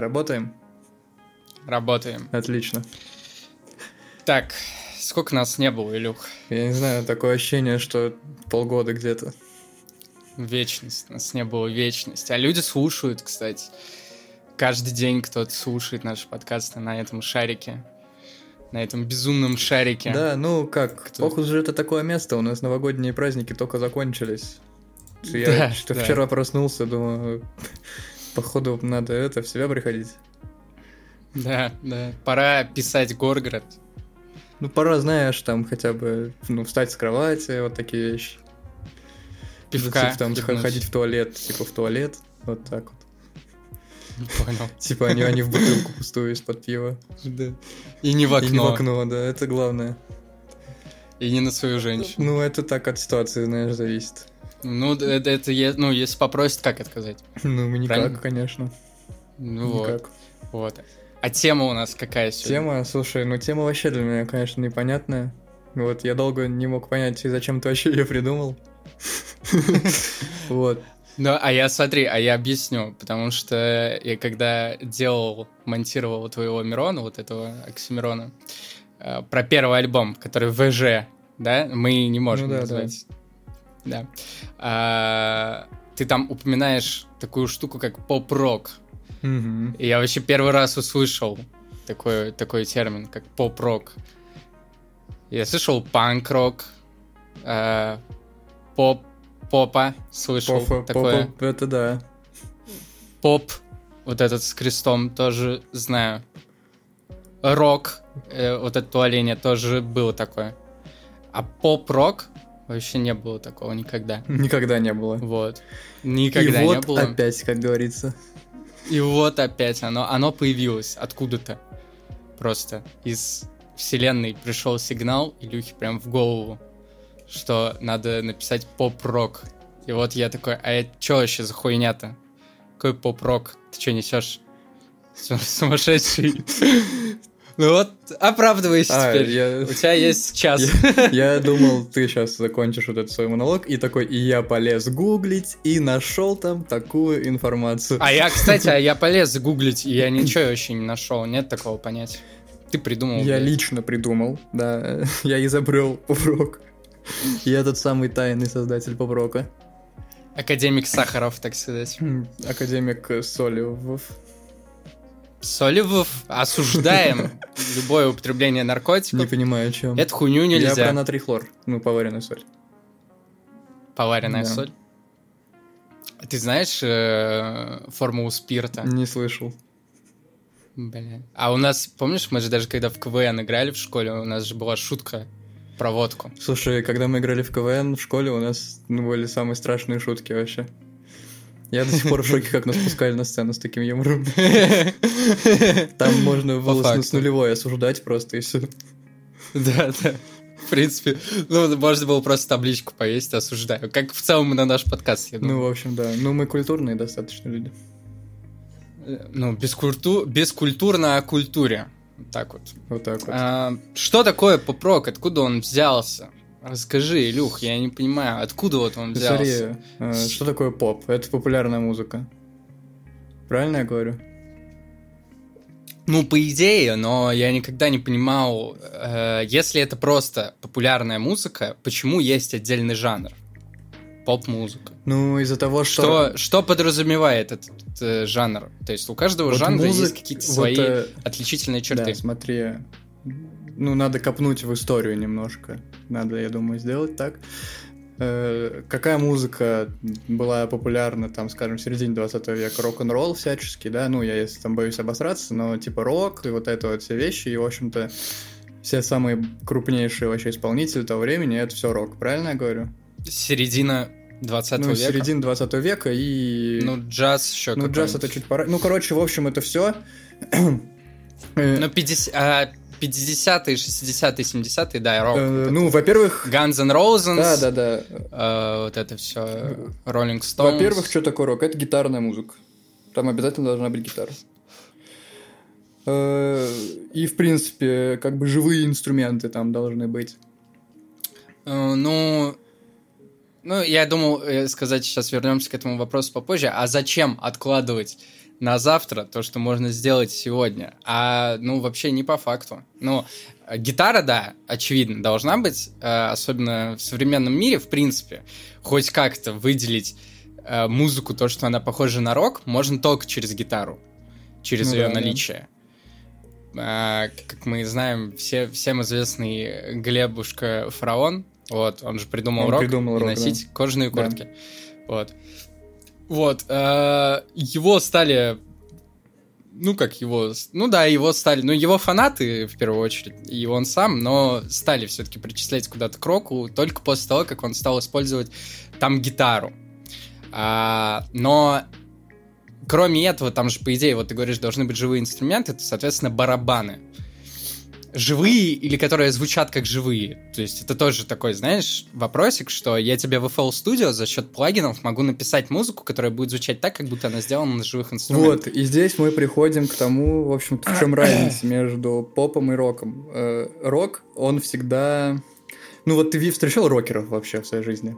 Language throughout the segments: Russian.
Работаем? Работаем. Отлично. Так, сколько нас не было, Илюх? Я не знаю, такое ощущение, что полгода где-то. Вечность. Нас не было вечность. А люди слушают, кстати. Каждый день кто-то слушает наши подкасты на этом шарике. На этом безумном шарике. Да, ну как, Кто? Фокус же это такое место, у нас новогодние праздники только закончились. Я Да, что да. вчера проснулся, думаю, походу надо это в себя приходить. Да, да. Пора писать Горгород. Ну, пора, знаешь, там хотя бы, ну, встать с кровати, вот такие вещи. Пивка. Типа, там хлебнуть. ходить в туалет, типа в туалет, вот так вот. Понял. Типа они, они в бутылку пустую из-под пива. Да. И не в окно. И не в окно, да, это главное. И не на свою женщину. Ну, это так от ситуации, знаешь, зависит. Ну, это, это ну, если попросят, как отказать? Ну, никак, Правильно? конечно. Ну вот, Никак. вот. А тема у нас какая сегодня? Тема, слушай, ну тема вообще для меня, конечно, непонятная. Вот, я долго не мог понять, зачем ты вообще ее придумал. Вот. Ну, а я смотри, а я объясню, потому что я когда делал, монтировал твоего Мирона, вот этого Оксимирона, э, про первый альбом, который ВЖ, да, мы не можем Ну да, назвать. Да. А, ты там упоминаешь такую штуку, как поп-рок. Мгм. И я вообще первый раз услышал такой, такой термин, как поп-рок. Я слышал панк-рок, э, поп, попа слышал Пофа- такое. попа, это да. Поп, вот этот с крестом, тоже знаю. Рок, э, вот это туаление тоже было такое. А поп-рок вообще не было такого никогда. Никогда не было. Вот. Никогда и не вот было. опять, как говорится. И вот опять оно, оно появилось откуда-то. Просто из вселенной пришел сигнал Илюхе прям в голову, что надо написать поп-рок. И вот я такой, а это что вообще за хуйня-то? Какой поп-рок? Ты что несешь? Су- Сумасшедший. Ну вот, оправдывайся А, теперь. я- У тебя есть час. Я думал, ты сейчас закончишь вот этот свой монолог, и такой, и я полез гуглить, и нашел там такую информацию. А я, кстати, а я полез гуглить, и я ничего вообще не нашел. Нет такого понятия. Ты придумал. Я блядь. лично придумал, да. Я изобрел поп-рок. Я тот самый тайный создатель поп-рока. Академик Сахаров, так сказать. Академик Солевов. Соливов осуждаем любое употребление наркотиков. Не понимаю, о чем. Эту хуйню Я нельзя. про натрий хлор, ну, поваренную соль. Поваренная Да. соль. А Ты знаешь э, формулу спирта? Не слышал. Бля. А у нас, помнишь, мы же даже когда в КВН играли в школе, у нас же была шутка про водку. Слушай, когда мы играли в КВН в школе, у нас ну, были самые страшные шутки вообще. Я до сих пор в шоке, как нас пускали на сцену с таким юмором. Там можно было с- нулевой осуждать просто и все. Да, да. В принципе, ну, можно было просто табличку повесить, осуждаю. Как в целом на наш подкаст, я Ну, думаю. в общем, да. Ну, мы культурные достаточно люди. Ну, бескульту... бескультурно о культуре. Вот так вот. Вот так вот. А, что такое поп-рок? Откуда он взялся? Расскажи, Илюх, я не понимаю, откуда вот он взялся? Смотри, э, что такое поп? Это популярная музыка. Правильно я говорю? Ну, по идее, но я никогда не понимал, э, если это просто популярная музыка, почему есть отдельный жанр? Поп-музыка. Ну, из-за того, что... Что, что подразумевает этот э, жанр? То есть у каждого Вот жанра музык- есть какие-то вот, свои э, отличительные черты. Да, смотри. Ну, надо копнуть в историю немножко. Надо, я думаю, сделать так. Э, Какая музыка была популярна, там, скажем, в середине 20 века? Рок-н-ролл всяческий, да? Ну, я, если там боюсь обосраться, но типа рок и вот это вот все вещи, и, в общем-то, все самые крупнейшие вообще исполнители того времени, это все рок, правильно я говорю? Середина 20 ну, века. середина 20 века и... Ну, джаз еще Ну, джаз это чуть пора. Ну, короче, в общем, это все. Ну, 50, а, 50-е, 60-е, 70-е, да, рок. Э, Ну, во-первых, Guns N' Roses, да, да, да. э, вот это все, Rolling Stones. Во-первых, что такое рок? Это гитарная музыка. Там обязательно должна быть гитара. Э, И, в принципе, как бы живые инструменты там должны быть. Э, Ну, ну, я думал э, сказать, сейчас вернемся к этому вопросу попозже. А зачем откладывать на завтра, то, что можно сделать сегодня. А, ну, вообще не по факту. Ну, гитара, да, очевидно, должна быть, э, особенно в современном мире, в принципе, хоть как-то выделить э, музыку, то, что она похожа на рок, можно только через гитару, через ну, ее да, наличие. Да. Как мы знаем, все, всем известный Глебушка Фараон, вот, он же придумал он рок, придумал рок, носить да. кожаные куртки. Да. Вот. Вот. Э, его стали ну, как его... Ну да, его стали... Ну, его фанаты, в первую очередь, и он сам, но стали все-таки причислять куда-то к року только после того, как он стал использовать там гитару. А, но кроме этого, там же, по идее, вот ты говоришь, должны быть живые инструменты, это, соответственно, барабаны живые или которые звучат как живые. То есть это тоже такой, знаешь, вопросик, что я тебе в FL Studio за счет плагинов могу написать музыку, которая будет звучать так, как будто она сделана на живых инструментах. Вот, и здесь мы приходим к тому, в общем-то, в чем разница между попом и роком. Э, рок, он всегда... Ну вот ты встречал рокеров вообще в своей жизни?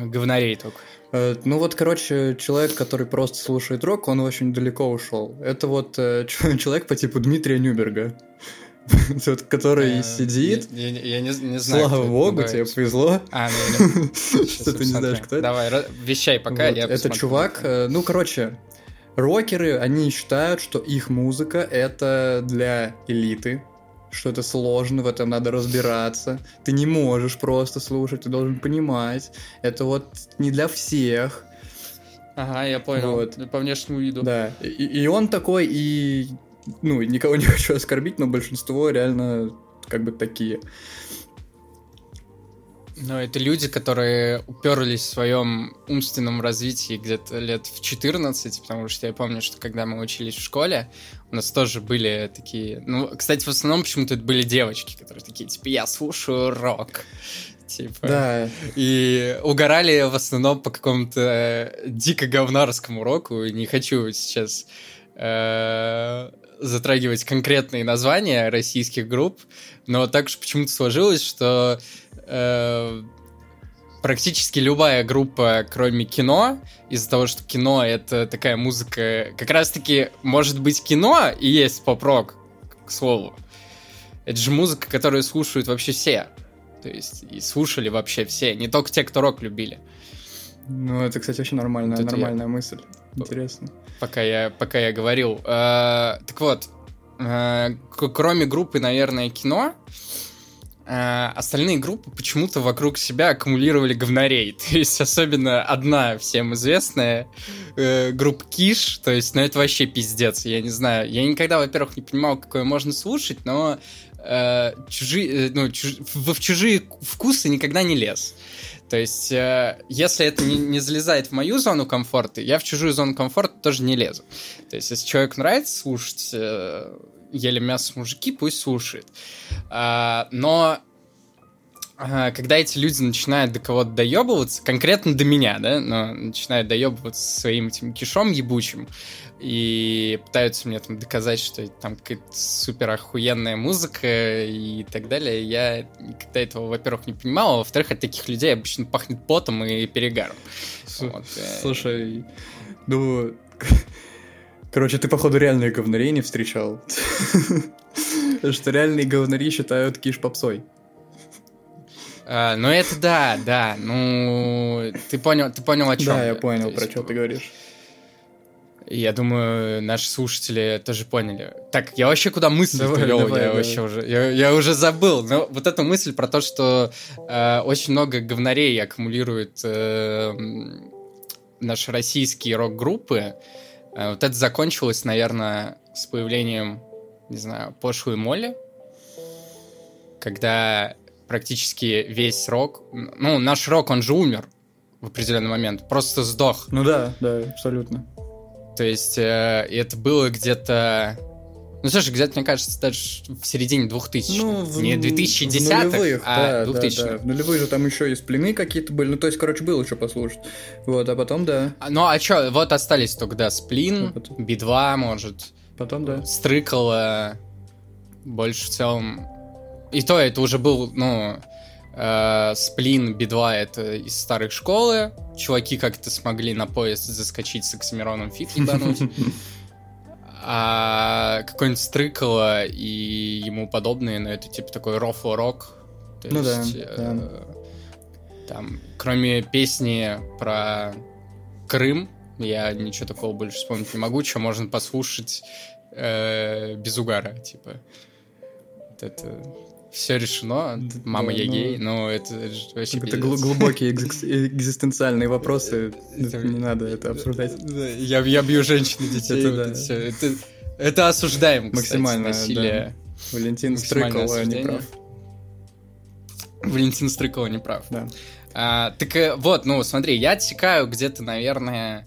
Говнарей только. Э, ну вот, короче, человек, который просто слушает рок, он очень далеко ушел. Это вот э, человек по типу Дмитрия Нюберга. Тот, который э, сидит. Я, не, знаю. Слава богу, тебе повезло. А, Что ты не знаешь, кто это. Давай, вещай пока, я Это чувак, ну, короче, рокеры, они считают, что их музыка это для элиты, что это сложно, в этом надо разбираться. Ты не можешь просто слушать, ты должен понимать. Это вот не для всех. Ага, я понял. Вот. По внешнему виду. Да. И, и он такой, и ну, никого не хочу оскорбить, но большинство реально как бы такие. Но это люди, которые уперлись в своем умственном развитии где-то лет в 14, потому что я помню, что когда мы учились в школе, у нас тоже были такие... Ну, кстати, в основном почему-то это были девочки, которые такие, типа, я слушаю рок. Типа. Да. И угорали в основном по какому-то дико говнарскому року. Не хочу сейчас э, затрагивать конкретные названия российских групп, но так уж почему-то сложилось, что э, практически любая группа, кроме кино, из-за того, что кино это такая музыка, как раз-таки может быть кино и есть поп-рок, к слову. Это же музыка, которую слушают вообще все. То есть и слушали вообще все, не только те, кто рок любили. Ну, это, кстати, очень нормальная, нормальная я... мысль. Интересно. Пока я, пока я говорил. Э, так вот, э, кроме группы, наверное, кино, э, остальные группы почему-то вокруг себя аккумулировали говнарей. То есть особенно одна всем известная э, группа Киш, то есть, ну это вообще пиздец, я не знаю. Я никогда, во-первых, не понимал, какое можно слушать, но э, чужие, э, ну, чуж... в, в чужие вкусы никогда не лез. То есть, э, если это не, не залезает в мою зону комфорта, я в чужую зону комфорта тоже не лезу. То есть, если человеку нравится слушать э, ели мясо мужики, пусть слушает. А, но а, когда эти люди начинают до кого-то доебываться, конкретно до меня, да, но начинают доебываться своим этим кишом ебучим, и пытаются мне там доказать, что там какая-то супер охуенная музыка и так далее, я никогда этого, во-первых, не понимал, а во-вторых, от таких людей обычно пахнет потом и перегаром. вот. Э. Слушай, ну, короче, ты, походу, реальные говнари не встречал. Что реальные говнари считают киш попсой. А, ну это да, да. Ну, ты понял, ты понял о чем? Да, я понял, про что ты говоришь. Я думаю, наши слушатели тоже поняли. Так, я вообще куда мысль давай, повел, давай, я давай. вообще уже, я, я уже забыл. Но вот эта мысль про то, что э, очень много говнарей аккумулирует э, наши российские рок-группы, э, вот это закончилось, наверное, с появлением, не знаю, пошлой Молли, когда практически весь рок. Ну, наш рок, он же умер в определенный момент, просто сдох. Ну да, да, абсолютно. То есть э, это было где-то... Ну, слушай, где-то, мне кажется, даже в середине 2000 Ну, в, Не 2010 в нулевых, а да, 2000 да, да. В нулевых же там еще и сплины какие-то были. Ну, то есть, короче, было что послушать. Вот, а потом, да. А, ну, а что, вот остались только, да, сплин, а Би-2, может. Потом, да. Стрыкало. Больше в целом и то это уже был, ну, Э, Сплин, Би-2 это из старой школы. Чуваки как-то смогли на поезд заскочить с Оксимироном фит ебануть. А какой-нибудь Стрыкало и ему подобные, но это типа такой рофл-рок. Ну да, э, да. Там, кроме песни про Крым, я ничего такого больше вспомнить не могу, что можно послушать э, без угара, типа. Вот это все решено, мама я ну, гей, но это же вообще Это глубокие экзист- экзистенциальные вопросы. Это- Не надо это обсуждать. Да, Я, бью женщин и детей. Это это, это, это осуждаем, Максимально, насилие. Валентин Стрыкало не прав. Валентин Стрыкова не прав. Да. А, так э, вот, ну смотри, я отсекаю где-то, наверное,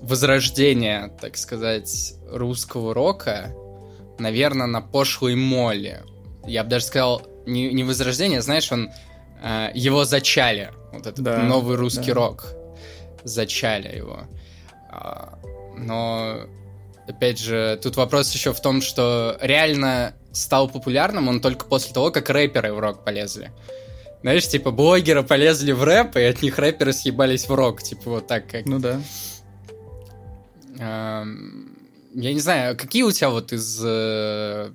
возрождение, так сказать, русского рока, наверное, на пошлой моле. Я бы даже сказал, не, не возрождение, знаешь, он э, его зачали. Вот этот Да, новый русский да. рок. Зачали его. А, но, опять же, тут вопрос еще в том, что реально стал популярным он только после того, как рэперы в рок полезли. Знаешь, типа, блогеры полезли в рэп, и от них рэперы съебались в рок. Типа, вот так как... Ну да. Эм, Я не знаю, какие у тебя вот из э,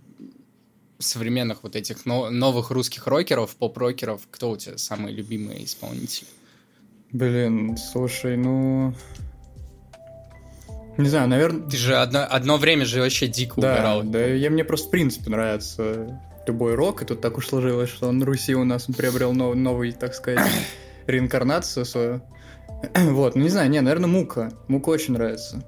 современных вот этих но- новых русских рокеров, поп-рокеров, кто у тебя самый любимый исполнитель? Блин, слушай, ну... Не знаю, наверное... Ты же одно, одно время же вообще дико Да, угорал. да, я, мне просто в принципе нравится любой рок, и тут так уж сложилось, что на Руси у нас он приобрел нов- новый, так сказать, реинкарнацию свою. Вот, ну не знаю, не, наверное, Мука. Мука очень нравится.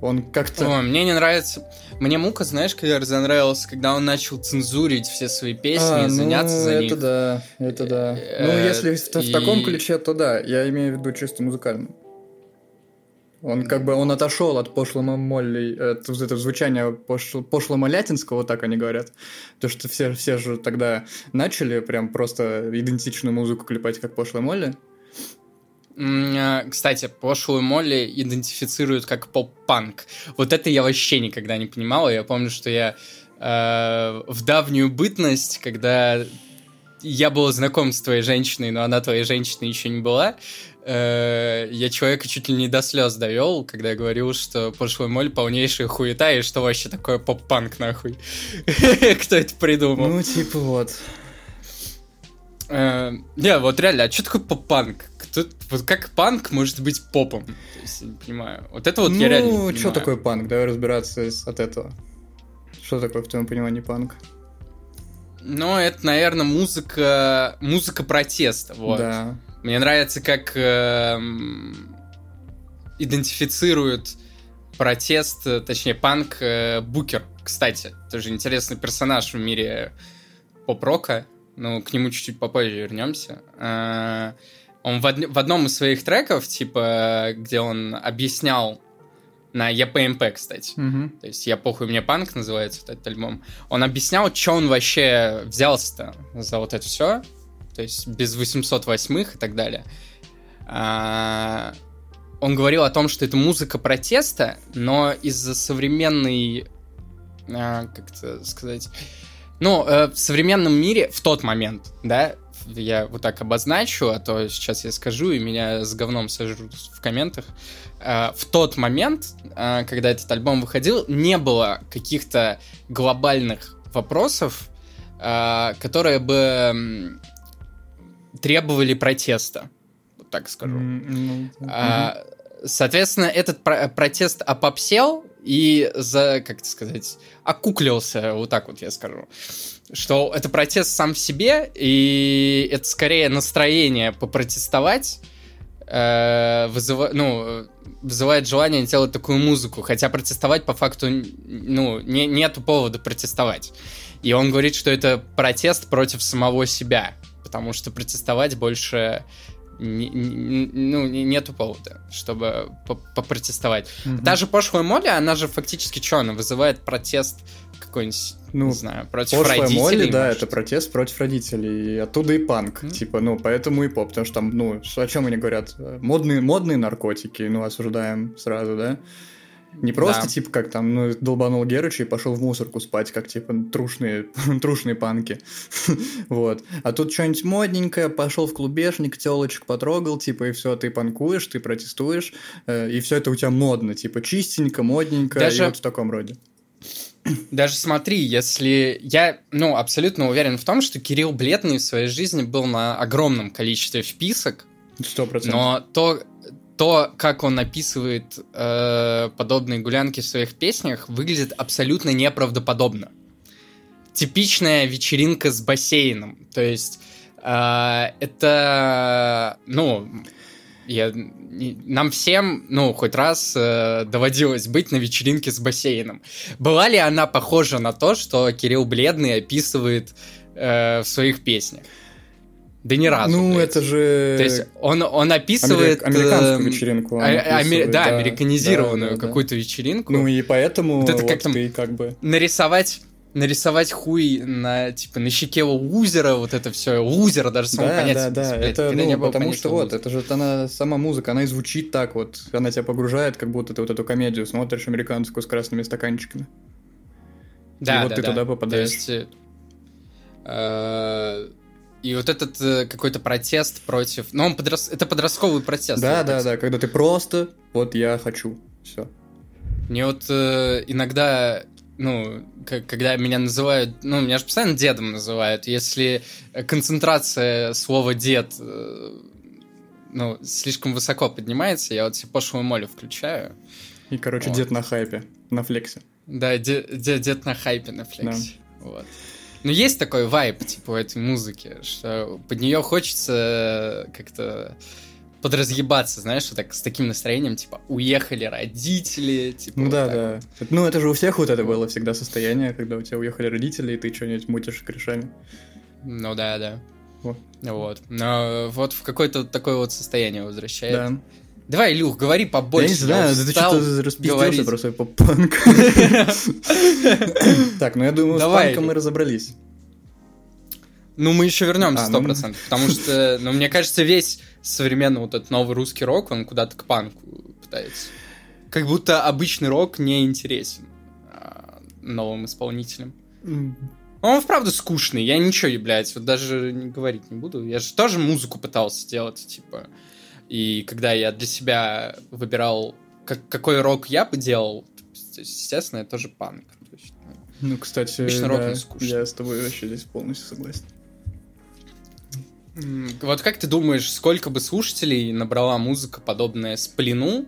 Он как-то... Ой, мне не нравится. Мне Мука, знаешь, когда разонравился, когда он начал цензурить все свои песни, А, и заняться ну, за это них. да, это да. Э, Ну, если в, в таком ключе, то да. Я имею в виду чисто музыкально. Он как бы он отошел от пошлого Молли, от вот этого звучания пошло, пошло-малятинского, вот так они говорят. То, что все, все же тогда начали прям просто идентичную музыку клепать, как пошлая Молли. А, Кстати, пошлую Молли идентифицируют как поп-панк. Вот это я вообще никогда не понимал. Я помню, что я э, в давнюю бытность, когда я был знаком с твоей женщиной, но она твоей женщиной еще не была, э, я человека чуть ли не до слез довел, когда я говорил, что пошлый моль полнейшая хуета, и что вообще такое поп-панк, нахуй. Кто это придумал? Ну, типа вот. Э, Не, вот реально, а что такое поп-панк? Вот как панк может быть попом? То есть, я не понимаю. Вот это вот я реально ну, что такое панк? Давай разбираться от этого. Что такое, в твоем понимании, панк? Ну, это, наверное, музыка, музыка протеста, вот. Да. Мне нравится, как эм, идентифицируют протест, э, точнее, панк э, Букер, кстати. Тоже интересный персонаж в мире поп-рока. Ну, к нему чуть-чуть попозже вернемся. Э, Он в, од- в одном из своих треков, типа, где он объяснял на ЕПМП, кстати. Мгм. То есть «Я похуй, мне панк» называется вот этот альбом. Он объяснял, что он вообще взялся-то за вот это все. То есть без 808 и так далее. А, Он говорил о том, что это музыка протеста, но из-за современной... а, Как это сказать... Ну, э, в современном мире в тот момент, да, я вот так обозначу, а то сейчас я скажу, и меня с говном сожрут в комментах. Э, В тот момент, э, когда этот альбом выходил, не было каких-то глобальных вопросов, э, которые бы требовали протеста. Вот так скажу. А, Соответственно, этот про- протест опопсел и за, как это сказать, окуклился, вот так вот я скажу. Что это протест сам в себе, и это скорее настроение попротестовать, э, вызыва- ну, вызывает желание делать такую музыку, хотя протестовать по факту, ну, не, нету повода протестовать. И он говорит, что это протест против самого себя, потому что протестовать больше не- не- ну, не- нету повода, чтобы по- попротестовать. мгм. Даже пошлая Молли, она же фактически что, она вызывает протест какой-нибудь, Ну, не знаю, против Пошлая родителей, Молли, да, может. это протест против родителей. И оттуда и панк. Мгм. Типа, ну, поэтому и поп. Потому что там, ну, о чем они говорят? Модные, модные наркотики, ну, осуждаем сразу, да? Не просто, Да. типа, как там, ну, долбанул Герыча и пошел в мусорку спать, как, типа, трушные, трушные панки. вот. А тут что-нибудь модненькое, пошел в клубешник, телочек потрогал, типа, и все, ты панкуешь, ты протестуешь, э, и все это у тебя модно, типа, чистенько, модненько, Даже- и вот в таком роде. Даже смотри, если я, ну, абсолютно уверен в том, что Кирилл Бледный в своей жизни был на огромном количестве вписок, Сто процентов. но то, то, как он описывает э, подобные гулянки в своих песнях, выглядит абсолютно неправдоподобно. Типичная вечеринка с бассейном. То есть э, это, ну, я, нам всем, ну, хоть раз э, доводилось быть на вечеринке с бассейном. Была ли она похожа на то, что Кирилл Бледный описывает э, в своих песнях? Да ни разу. Ну, блядь. это же... То есть он, он описывает... Америк- американскую эм, вечеринку а- аме- описывает, да, да, американизированную да, да, да. какую-то вечеринку. Ну, и поэтому Вот это вот как там- ты как бы... нарисовать нарисовать хуй на типа на щеке лузера, вот это все лузера даже само Да, понятие. да, да, блядь, это, ну, потому понятия что вот, лузер. это же она, сама музыка, она и звучит так вот, она тебя погружает, как будто ты вот эту комедию смотришь американскую с красными стаканчиками. да, и вот да, ты да. туда попадаешь. То есть, э, и вот этот э, какой-то протест против, ну он подрос... это подростковый протест. да, вот да, да, когда ты просто, вот я хочу, все. Мне вот э, иногда, ну, к- когда меня называют, ну, меня же постоянно дедом называют, если концентрация слова дед, э, ну, слишком высоко поднимается, я вот себе пошлую молю включаю. И, короче, Вот. дед на хайпе, на флексе. Да, де- де- дед на хайпе на флексе. Вот. Ну, есть такой вайп, типа, у этой музыки, что под нее хочется э, как-то подразъебаться, знаешь, вот так с таким настроением, типа, уехали родители, типа, Ну вот да, да. Это- Ну это же у всех вот это было всегда состояние, когда у тебя уехали родители, и ты что-нибудь мутишь корешами. Ну да, да. Вот. Вот. Но вот в какое-то такое вот состояние возвращает. Да. Давай, Илюх, говори побольше. я не знаю, ты устал что-то распиздился про свой поп-панк. Так, ну я думаю, с панком мы разобрались. Ну, мы еще вернемся А, сто ну. процентов, потому что, ну, мне кажется, весь современный вот этот новый русский рок, он куда-то к панку пытается. Как будто обычный рок не интересен а, новым исполнителям. Он вправду скучный, я ничего, блядь, вот даже говорить не буду. Я же тоже музыку пытался делать, типа. И когда я для себя выбирал, как, какой рок я бы делал, то есть, естественно, я тоже панк. То есть, ну, Ну, кстати, Обычно рок да, не скучно. я с тобой вообще здесь полностью согласен. Вот как ты думаешь, сколько бы слушателей набрала музыка, подобная Сплину,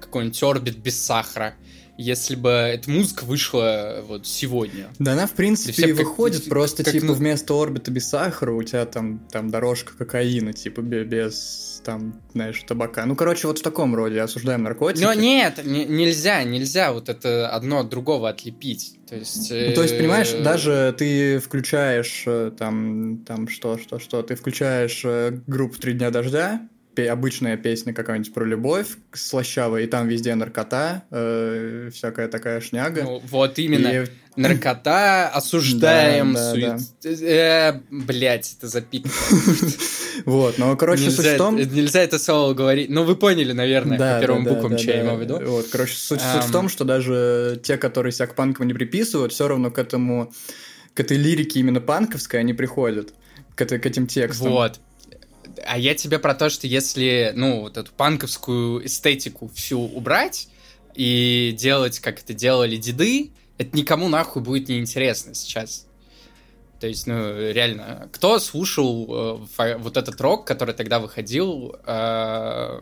какой-нибудь Орбит без сахара, если бы эта музыка вышла вот сегодня? Да она, в принципе, все и как- выходит, просто, как, типа, ну- вместо орбита без сахара у тебя там, там дорожка кокаина, типа, бе- без, там, знаешь, табака. Ну, короче, вот в таком роде осуждаем наркотики. Но нет, не- нельзя, нельзя вот это одно от другого отлепить. То есть, Ну, то есть, понимаешь, э, даже ты включаешь э, там, там что, что, что, ты включаешь э, группу «Три дня дождя», обычная песня какая-нибудь про любовь, слащавая, и там везде наркота, э, всякая такая шняга. ну, вот именно. И- Наркота, осуждаем, Да, да, сует... Э, блять, это запикано. вот, но, короче, суть нельзя, в том... нельзя это слово говорить. Ну, вы поняли, наверное, по первым да, буквам, да, что я да. имел в виду. Вот, короче, суть, суть в том, что даже те, которые себя к панкам не приписывают, все равно к этому, к этой лирике именно панковской они приходят, к, этой, к этим текстам. Вот. А я тебе про то, что если, ну, вот эту панковскую эстетику всю убрать и делать, как это делали деды, это никому нахуй будет неинтересно сейчас. То есть, ну, реально, кто слушал э, вот этот рок, который тогда выходил, э,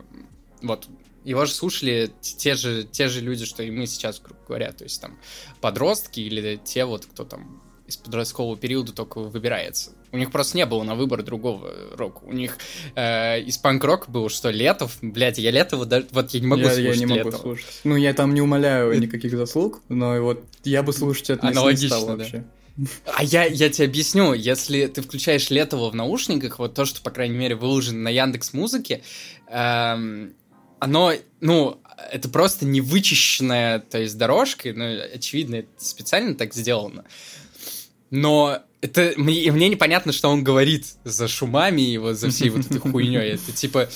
вот, его же слушали те же, те же люди, что и мы сейчас, грубо говоря, то есть там подростки или те вот, кто там из подросткового периода только выбирается. У них просто не было на выбор другого рока. У них э, из панк-рока было что, Летов? Блядь, я Летова, да- вот я не могу я, слушать я не могу Летова. слушать. Ну, я там не умоляю никаких заслуг, но вот я бы слушать это не- не Аналогично, стал да. вообще. А я, я тебе объясню, если ты включаешь Летова в наушниках, вот то, что, по крайней мере, выложено на Яндекс Музыке, эм, оно, ну, это просто не вычищенная, то есть дорожка, ну, очевидно, это специально так сделано. Но это мне, мне непонятно, что он говорит за шумами и вот за всей вот этой хуйней. Это типа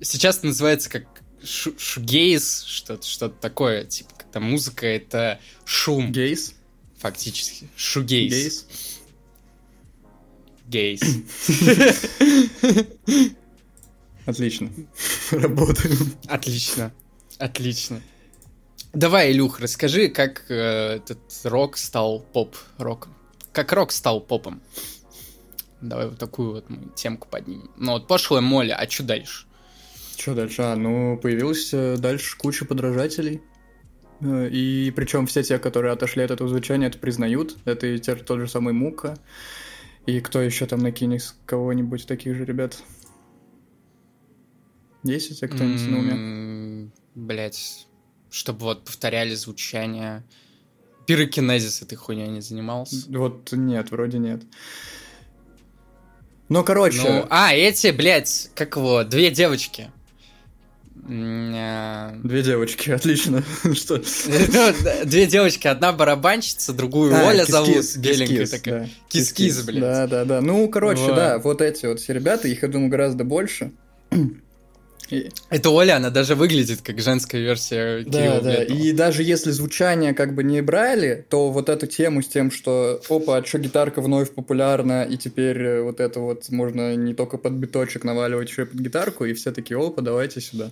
сейчас это называется как шу- шугейз, что-то что такое, типа Это музыка, это шум. Гейс? Фактически. Шугейс. Гейс? Гейс. Отлично. Работаем. Отлично. Отлично. Давай, Илюх, расскажи, как э, этот рок стал поп-роком. Как рок стал попом. Давай вот такую вот мы темку поднимем. Ну вот пошлая Молли, а что дальше? Что дальше? А, ну, появилась э, дальше куча подражателей. Э, И причем все те, которые отошли от этого звучания, это признают. Это и те- тот же самый Мука. И кто еще там накинет кого-нибудь таких же ребят? Есть у тебя кто-нибудь на уме? Блять, чтобы вот повторяли звучание. Пирокинезис этой хуйней не занимался. Вот нет, вроде нет. Ну, короче, Ну, а, эти, блядь, как его, две девочки. Э, две девочки, отлично. Что? Две девочки, одна барабанщица, другую А, Оля зовут, беленькая такая. да. Кис-Кис, блядь. Да, да, да. Ну, короче, да, вот эти вот все ребята, их, я думаю, гораздо больше. Это Оля, она даже выглядит как женская версия Да, Кирилла да. Бледного. И даже если звучание как бы не брали, то вот эту тему с тем, что опа, а чё гитарка вновь популярна, и теперь э, вот это вот можно не только под биточек наваливать, еще и под гитарку, и все такие, опа, давайте сюда.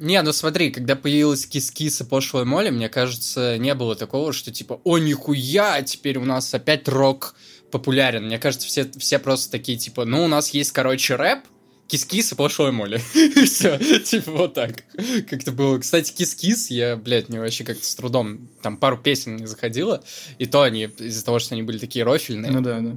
Не, ну смотри, когда появилась кис-кис и пошлая Молли, мне кажется, не было такого, что типа, о, нихуя, теперь у нас опять рок популярен. Мне кажется, все, все просто такие, типа, ну, у нас есть, короче, рэп, кис-кис и пошлая Молли. Все, типа вот так. Как-то было. Кстати, кис-кис, я, блядь, мне вообще как-то с трудом, там пару песен не заходило, и то они, из-за того, что они были такие рофильные. Ну да, да.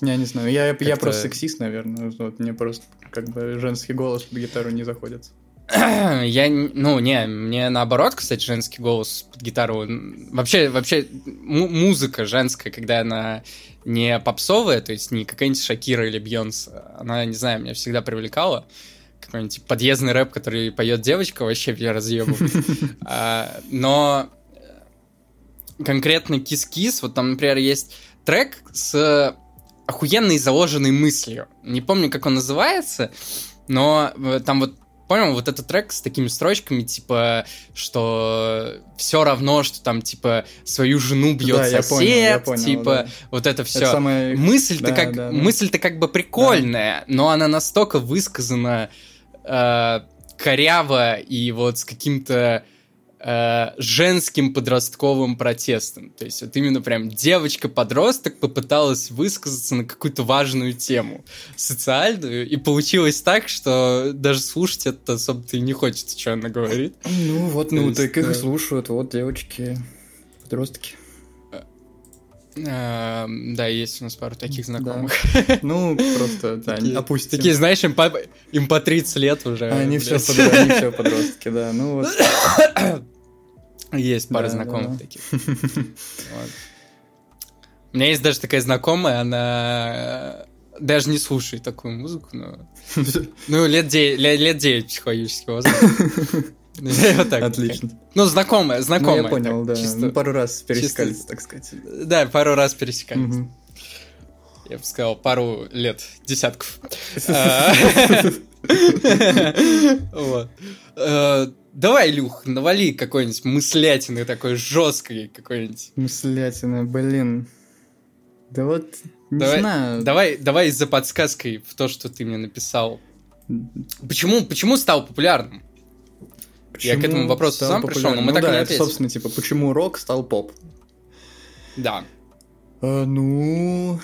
Я не знаю, я, я просто сексист, наверное, вот мне просто как бы женский голос под гитару не заходит. Я, ну, не, мне наоборот, кстати, женский голос под гитару. Вообще, вообще, му- музыка женская, когда она не попсовая, то есть не какая-нибудь Шакира или Бейонсе, она, не знаю, меня всегда привлекала. Какой-нибудь подъездный рэп, который поет девочка, вообще я разъебу. А, Но конкретно Кис-Кис, вот там, например, есть трек с охуенной заложенной мыслью. Не помню, как он называется, но э, там вот Понял, вот этот трек с такими строчками, типа, что все равно, что там, типа, свою жену бьет Да, я сосед, понял, я понял, типа, да. вот это Это все. самое... Мысль-то Да, как, да, да. мысль-то как бы прикольная, но она настолько высказана э, коряво и вот с каким-то э, женским подростковым протестом. То есть вот именно прям девочка-подросток попыталась высказаться на какую-то важную тему социальную, и получилось так, что даже слушать это особо-то и не хочется, что она говорит. Ну вот, ну есть, так их да. и слушают, вот девочки, подростки. Э, Да, есть у нас пару таких знакомых. Ну, просто, да, Такие- опустим. Такие, знаешь, им по, им по 30 лет уже. Они все, блядь. они все подростки, да. Ну вот. Есть пара Да, да, знакомых да. таких. Вот. У меня есть даже такая знакомая, она э, даже не слушает такую музыку, но... Ну, лет 9, лет, лет 9 психологический возраст. Ну, вот так Отлично. Ну, знакомая, Ну, знакомая. я понял, так, да. чисто- Ну, пару раз пересекались, так сказать. Да, пару раз пересекались. Мгм. Я бы сказал, пару лет, десятков. А, Вот. Давай, Илюх, навали какой-нибудь мыслятины такой жесткой какой-нибудь. Мыслятина, блин. Да вот, не Давай, знаю. давай, давай за подсказкой в то, что ты мне написал. Почему, почему стал популярным? Я к Почему этому вопросу сам пришел, но популярным? мы Ну так и да, не это, ответили. собственно, типа, почему рок стал поп? Да. А, ну,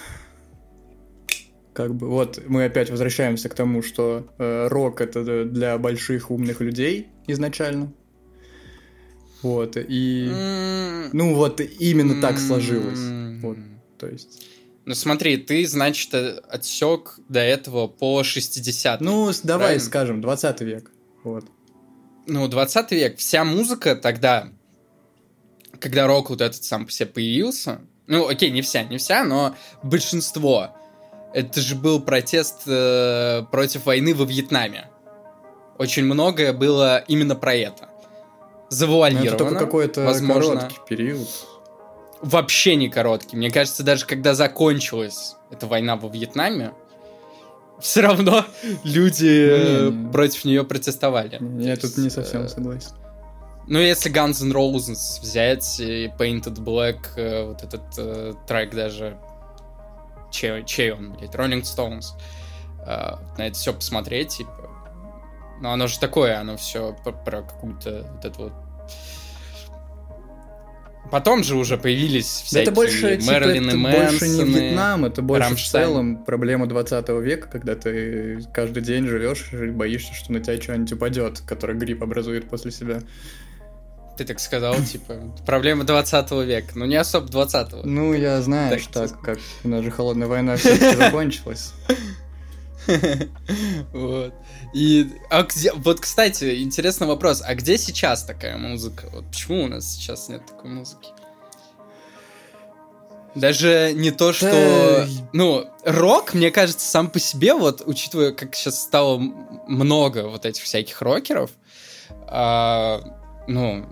как бы, вот мы опять возвращаемся к тому, что э, рок это для больших умных людей изначально. Вот, и, М, ну вот именно так м, сложилось. Вот, то есть, Ну смотри, ты, значит, отсек до этого по 60 ну, давай правильно? скажем, 20 век. Вот. Ну, 20 век, вся музыка тогда, когда рок вот этот сам по себе появился, ну, окей, не вся, не вся, но большинство, это же был протест э, против войны во Вьетнаме. Очень многое было именно про это. Но Завуалировано, это только какой-то возможно. короткий период. Вообще не короткий. Мне кажется, даже когда закончилась эта война во Вьетнаме, все равно люди Ну, э, не-не. против нее протестовали. Я То тут есть, не совсем э, согласен. Ну, если Guns N' Roses взять и Painted Black, э, вот этот э, трек даже, чей, чей он, блядь, Rolling Stones, э, на это все посмотреть, типа, ну, оно же такое, оно все про, про какую-то вот эту вот Потом же уже появились всякие это больше, Мэрилин типа, это больше не Мэнсоны, Вьетнам, это больше Рамштайн. в целом проблема 20 века, когда ты каждый день живешь и боишься, что на тебя что-нибудь упадет, который грипп образует после себя. Ты так сказал, типа, проблема 20 века. Ну, не особо 20-го. Ну, я знаю, Так, что честно. как у нас же холодная война все-таки закончилась. Вот. И, а где, вот, кстати, интересный вопрос. А где сейчас такая музыка? Вот почему у нас сейчас нет такой музыки? Даже не то, что... Ну, рок, мне кажется, сам по себе, вот, учитывая, как сейчас стало много вот этих всяких рокеров, а, ну,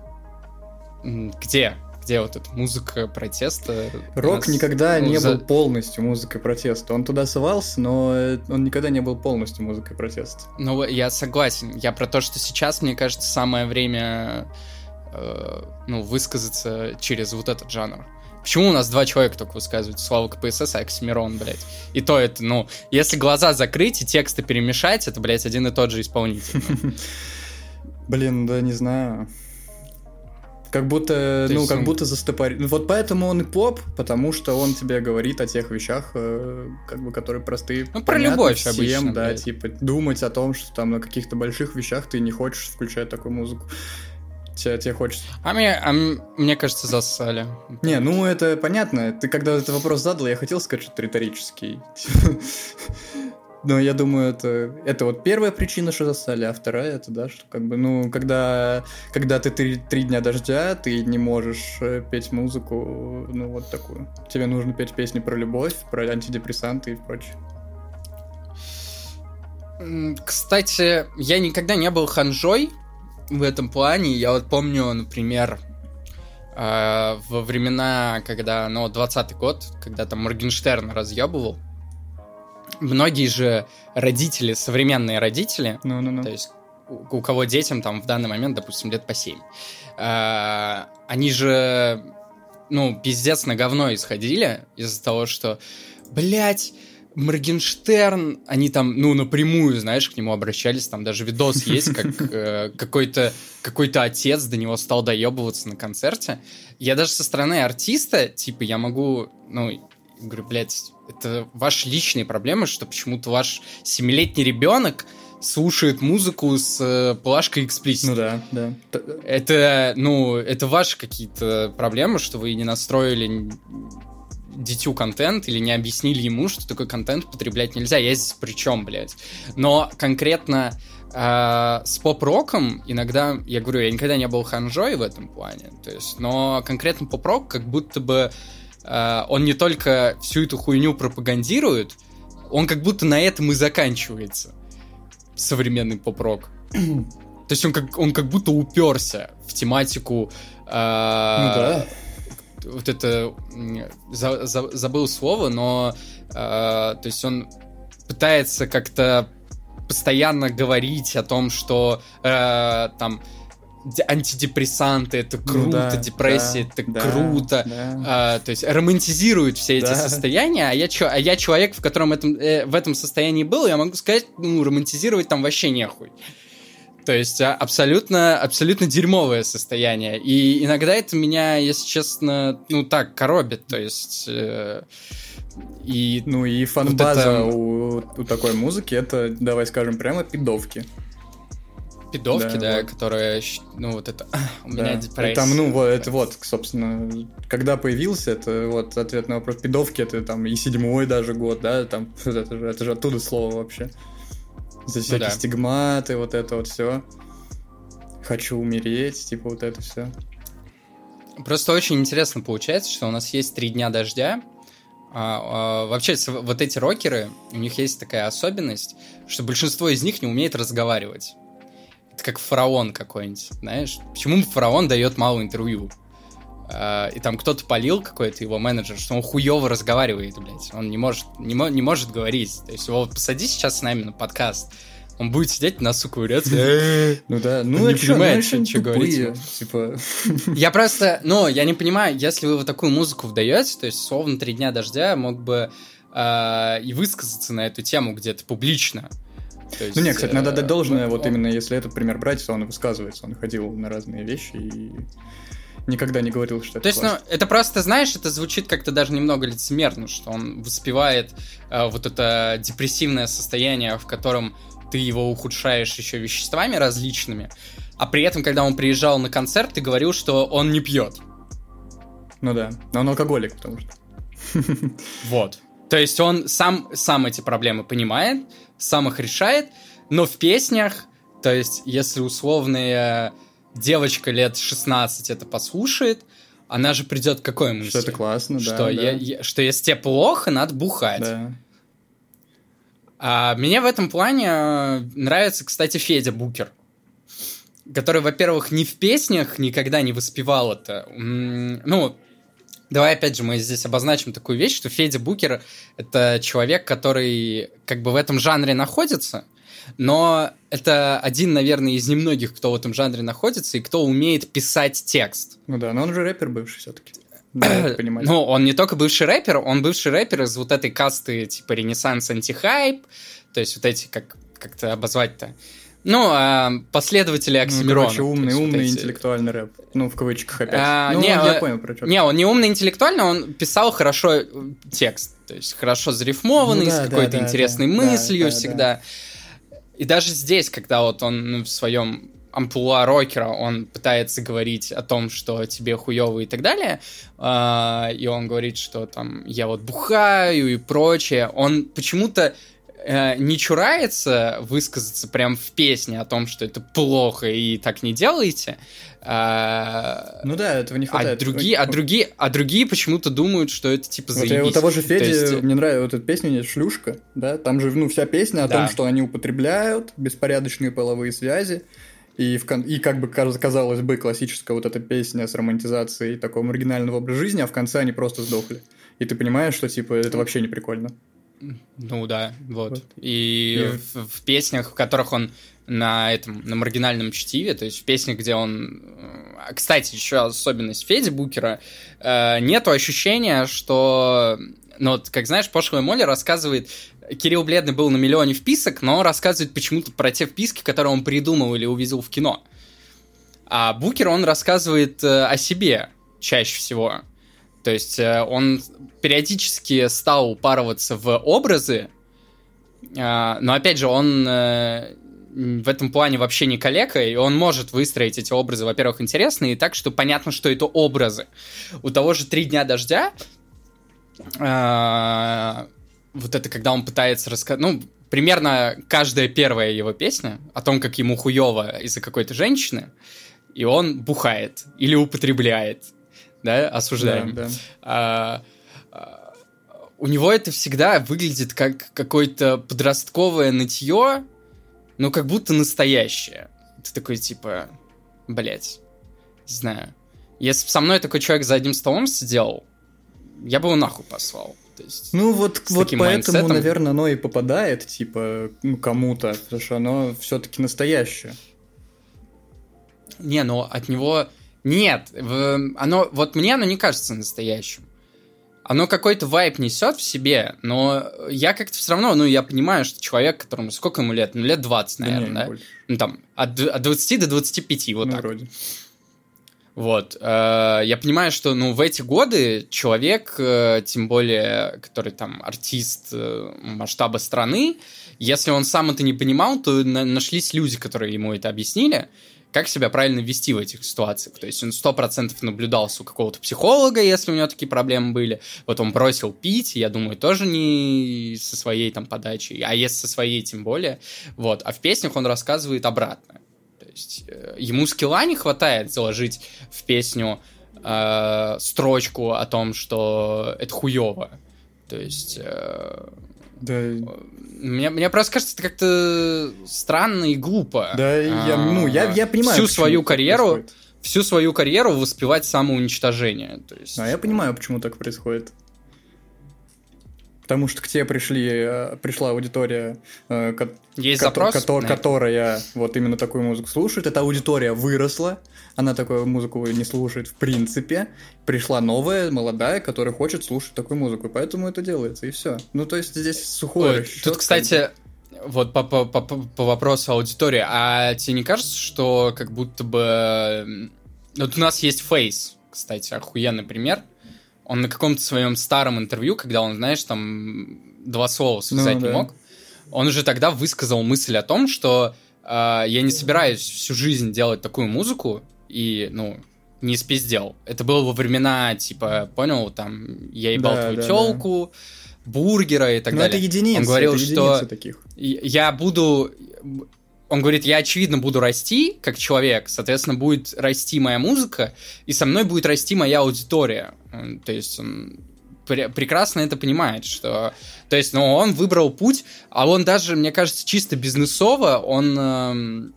где? Где вот эта музыка протеста? Рок нас, никогда ну, не за- был полностью музыкой протеста. Он туда совался, но э, он никогда не был полностью музыкой протеста. Ну, я согласен. Я про то, что сейчас, мне кажется, самое время э, ну, высказаться через вот этот жанр. Почему у нас два человека только высказывают? Слава КПСС и Оксимирон, блядь. И то это, ну, если глаза закрыть и тексты перемешать, это, блядь, один и тот же исполнитель. Блин, да не знаю. Как будто, То ну, как он- будто застопорил. Вот поэтому он и поп, потому что он тебе говорит о тех вещах, э, как бы, которые простые. Ну, про любовь всем, обычно, да, блядь. типа, думать о том, что там на каких-то больших вещах ты не хочешь включать такую музыку. Тебе, тебе хочется. А мне, а мне кажется, зассали. Не, ну это понятно. Ты когда этот вопрос задал, я хотел сказать, что это риторический. Но я думаю, это, это вот первая причина, что застали, а вторая это, да, что как бы, ну, когда, когда ты три, три дня дождя, ты не можешь э, петь музыку, ну, вот такую. Тебе нужно петь песни про любовь, про антидепрессанты и прочее. Кстати, я никогда не был ханжой в этом плане. Я вот помню, например, э, во времена, когда, ну, 20-й год, когда там Моргенштерн разъебывал, многие же родители, современные родители, Ну-ну-ну. то есть у, у кого детям там в данный момент, допустим, лет по 7, э, они же, ну, пиздец на говно исходили из-за того, что, блядь, Моргенштерн, они там, ну, напрямую, знаешь, к нему обращались, там даже видос есть, как э, какой-то какой-то отец до него стал доебываться на концерте. Я даже со стороны артиста, типа, я могу, ну, говорю, блядь, это ваши личные проблемы, что почему-то ваш семилетний ребенок слушает музыку с э, плашкой эксплисит. Ну да, да. Это, ну, это ваши какие-то проблемы, что вы не настроили дитю контент или не объяснили ему, что такой контент потреблять нельзя. Я здесь при чем, блядь? Но конкретно э, с поп-роком иногда, я говорю, я никогда не был ханжой в этом плане, то есть, но конкретно поп-рок как будто бы э, он не только всю эту хуйню пропагандирует, он как будто на этом и заканчивается. Современный поп-рок. То есть он как, он как будто уперся в тематику... э, Ну да. Вот это... за- за- забыл слово, но... э, то есть он пытается как-то постоянно говорить о том, что э, там антидепрессанты это Ну круто, да, депрессия да, это да, круто, да. а, то есть романтизирует все эти Да. состояния, а я, чё- а я человек, в котором этом, э, в этом состоянии был, я могу сказать, ну, романтизировать там вообще нехуй. То есть а, абсолютно, абсолютно дерьмовое состояние. И иногда это меня, если честно, ну так, коробит. То есть... э, и Ну и фан-база это- у, у такой музыки это, давай скажем прямо, пидовки. Пидовки, да, Да, вот. которые, ну вот это, у меня Да. депрессия. И Там, ну, вот, это вот, собственно, когда появился, это вот ответ на вопрос пидовки, это там и седьмой даже год, да, там, это же, это же оттуда слово вообще. За всякие Ну да. стигматы, вот это вот все. Хочу умереть, типа вот это все. Просто очень интересно получается, что у нас есть три дня дождя. А, а, вообще, вот эти рокеры, у них есть такая особенность, что большинство из них не умеет разговаривать. Это как фараон какой-нибудь, знаешь? Почему фараон дает мало интервью? А, и там кто-то полил какой-то его менеджер, что он хуево разговаривает, блядь. Он не может, не, мо- не может говорить. То есть его вот посади сейчас с нами на подкаст. Он будет сидеть на сука урется. Ну да, ну не а понимает, они что говорить. Типа, Я просто, ну, я не понимаю, если вы вот такую музыку вдаете, то есть словно «Три дня дождя» мог бы э, и высказаться на эту тему где-то публично. То есть, ну не, кстати, надо э, дать должное, вот именно если этот пример брать, то он высказывается, он ходил на разные вещи и никогда не говорил, что это То есть, ну, классно. это просто, знаешь, это звучит как-то даже немного лицемерно, что он воспевает э, вот это депрессивное состояние, в котором ты его ухудшаешь еще веществами различными, а при этом, когда он приезжал на концерт, ты говорил, что он не пьет. Ну да, но он алкоголик, потому что. Вот. То есть он сам, сам эти проблемы понимает, сам их решает, но в песнях, то есть если условная девочка лет 16 это послушает, она же придет к какой мысли? Что это классно, да. что, да, я- я- что если тебе плохо, надо бухать. да. А мне в этом плане э, нравится, кстати, Федя Букер. Который, во-первых, ни в песнях никогда не воспевал это. Ну, давай опять же мы здесь обозначим такую вещь, что Федя Букер это человек, который как бы в этом жанре находится, но это один, наверное, из немногих, кто в этом жанре находится и кто умеет писать текст. Ну да, но он же рэпер бывший все-таки. Да. Ну, он не только бывший рэпер, он бывший рэпер из вот этой касты типа Ренессанс антихайп, то есть вот эти, как, как-то обозвать-то, ну, а, последователи Ну, Оксимирона. короче, умный, есть умный эти- интеллектуальный рэп. Ну, в кавычках опять. А, ну, не, я э, понял, про что. Не, он не умный интеллектуально, он писал хорошо э, текст, то есть хорошо зарифмованный, Ну да, с да, какой-то да, интересной да, мыслью да, да, всегда. И даже здесь, когда вот он ну, в своем амплуа рокера, он пытается говорить о том, что тебе хуёво и так далее, а, и он говорит, что там я вот бухаю и прочее, он почему-то э, не чурается высказаться прям в песне о том, что это плохо и так не делайте, а, Ну да, этого не а хватает. другие, а другие, а другие почему-то думают, что это типа Вот я заебись. у того же Феди, есть, э, мне нравится вот эта песня, «Шлюшка», да, там же, ну, вся песня о Да. том, что они употребляют беспорядочные половые связи, и, в кон- и как бы, каз- казалось бы, классическая вот эта песня с романтизацией такого маргинального образа жизни, а в конце они просто сдохли. И ты понимаешь, что, типа, это вообще не прикольно. Ну да, вот. Вот. И И- в, в песнях, в которых он на этом, на маргинальном чтиве, то есть в песнях, где он... э, Кстати, еще особенность Феди Букера, э, нету ощущения, что... Ну вот, как знаешь, пошлая Молли рассказывает... Кирилл Бледный был на миллионе вписок, но рассказывает почему-то про те вписки, которые он придумал или увидел в кино. А Букер, он рассказывает э, о себе чаще всего. То есть э, он периодически стал упарываться в образы, а, но опять же, он э, в этом плане вообще не калека, и он может выстроить эти образы, во-первых, интересные, и так, что понятно, что это образы. У того же «Три дня дождя» а, вот это когда он пытается рассказать, ну, примерно каждая первая его песня о том, как ему хуево из-за какой-то женщины, и он бухает или употребляет, да, осуждаем. Да, да. А, а, у него это всегда выглядит как какое-то подростковое нытье, но как будто настоящее. Ты такой, типа, блять, не знаю. Если бы со мной такой человек за одним столом сидел, я бы его нахуй послал. То есть, Ну вот, вот поэтому, майндсетом. наверное, оно и попадает, типа, ну, кому-то, потому что оно все-таки настоящее. Не, ну от него... Нет, оно... Вот мне оно не кажется настоящим. Оно какой-то вайп несет в себе, но я как-то все равно, ну, я понимаю, что человек, которому... Сколько ему лет? Ну, лет 20, Да не, наверное, да? больше. Ну, там, от, от 20 до 25, вот ну, так. вроде. Вот. э, Я понимаю, что, ну, в эти годы человек, э, тем более, который там артист э, масштаба страны, если он сам это не понимал, то на- нашлись люди, которые ему это объяснили, как себя правильно вести в этих ситуациях. То есть он сто процентов наблюдался у какого-то психолога, если у него такие проблемы были. Вот он бросил пить, я думаю, тоже не со своей там подачей, а если со своей, тем более. Вот. А в песнях он рассказывает обратно. То есть э, ему скилла не хватает заложить в песню э, строчку о том, что это хуево. То есть э, Да, мне, мне просто кажется, это как-то странно и глупо. да, я, ну, я, я понимаю. Всю свою карьеру, происходит. всю свою карьеру воспевать самоуничтожение. То есть, А я понимаю, почему так происходит. Потому что к тебе пришли, э, пришла аудитория, э, Есть запрос которая вот именно такую музыку слушает. Эта аудитория выросла, она такую музыку не слушает в принципе. Пришла новая, молодая, которая хочет слушать такую музыку, поэтому это делается, и все. Ну, то есть здесь сухой Ой, расчет, Тут, кстати, вот по, по, по, по вопросу аудитории, а тебе не кажется, что как будто бы... Вот у нас есть Фейс, кстати, охуенный пример. Он на каком-то своем старом интервью, когда он, знаешь, там два слова связать ну, да. не мог, он уже тогда высказал мысль о том, что э, я не собираюсь всю жизнь делать такую музыку и, ну, не спиздел. Это было во времена, типа, понял, там, я ебал да, твою да, телку, да. бургера и так Но далее. это единицы, Он говорил, это что таких. я буду он говорит, я очевидно буду расти как человек, соответственно, будет расти моя музыка, и со мной будет расти моя аудитория. То есть он прекрасно это понимает, что... То есть, ну, он выбрал путь, а он даже, мне кажется, чисто бизнесово, он э,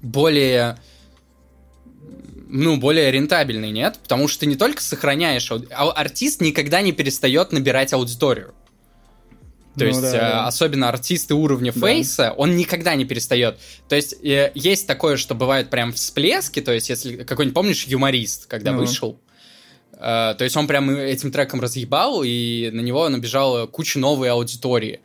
более ну, более рентабельный, нет? Потому что ты не только сохраняешь... Ауди... А артист никогда не перестает набирать аудиторию. То ну, есть, да, э, да. особенно артисты уровня фейса, да. он никогда не перестает. То есть, э, есть такое, что бывает прям всплески, то есть, если какой-нибудь, помнишь, юморист, когда ну. вышел, то есть, он прям этим треком разъебал, и на него набежала куча новой аудитории.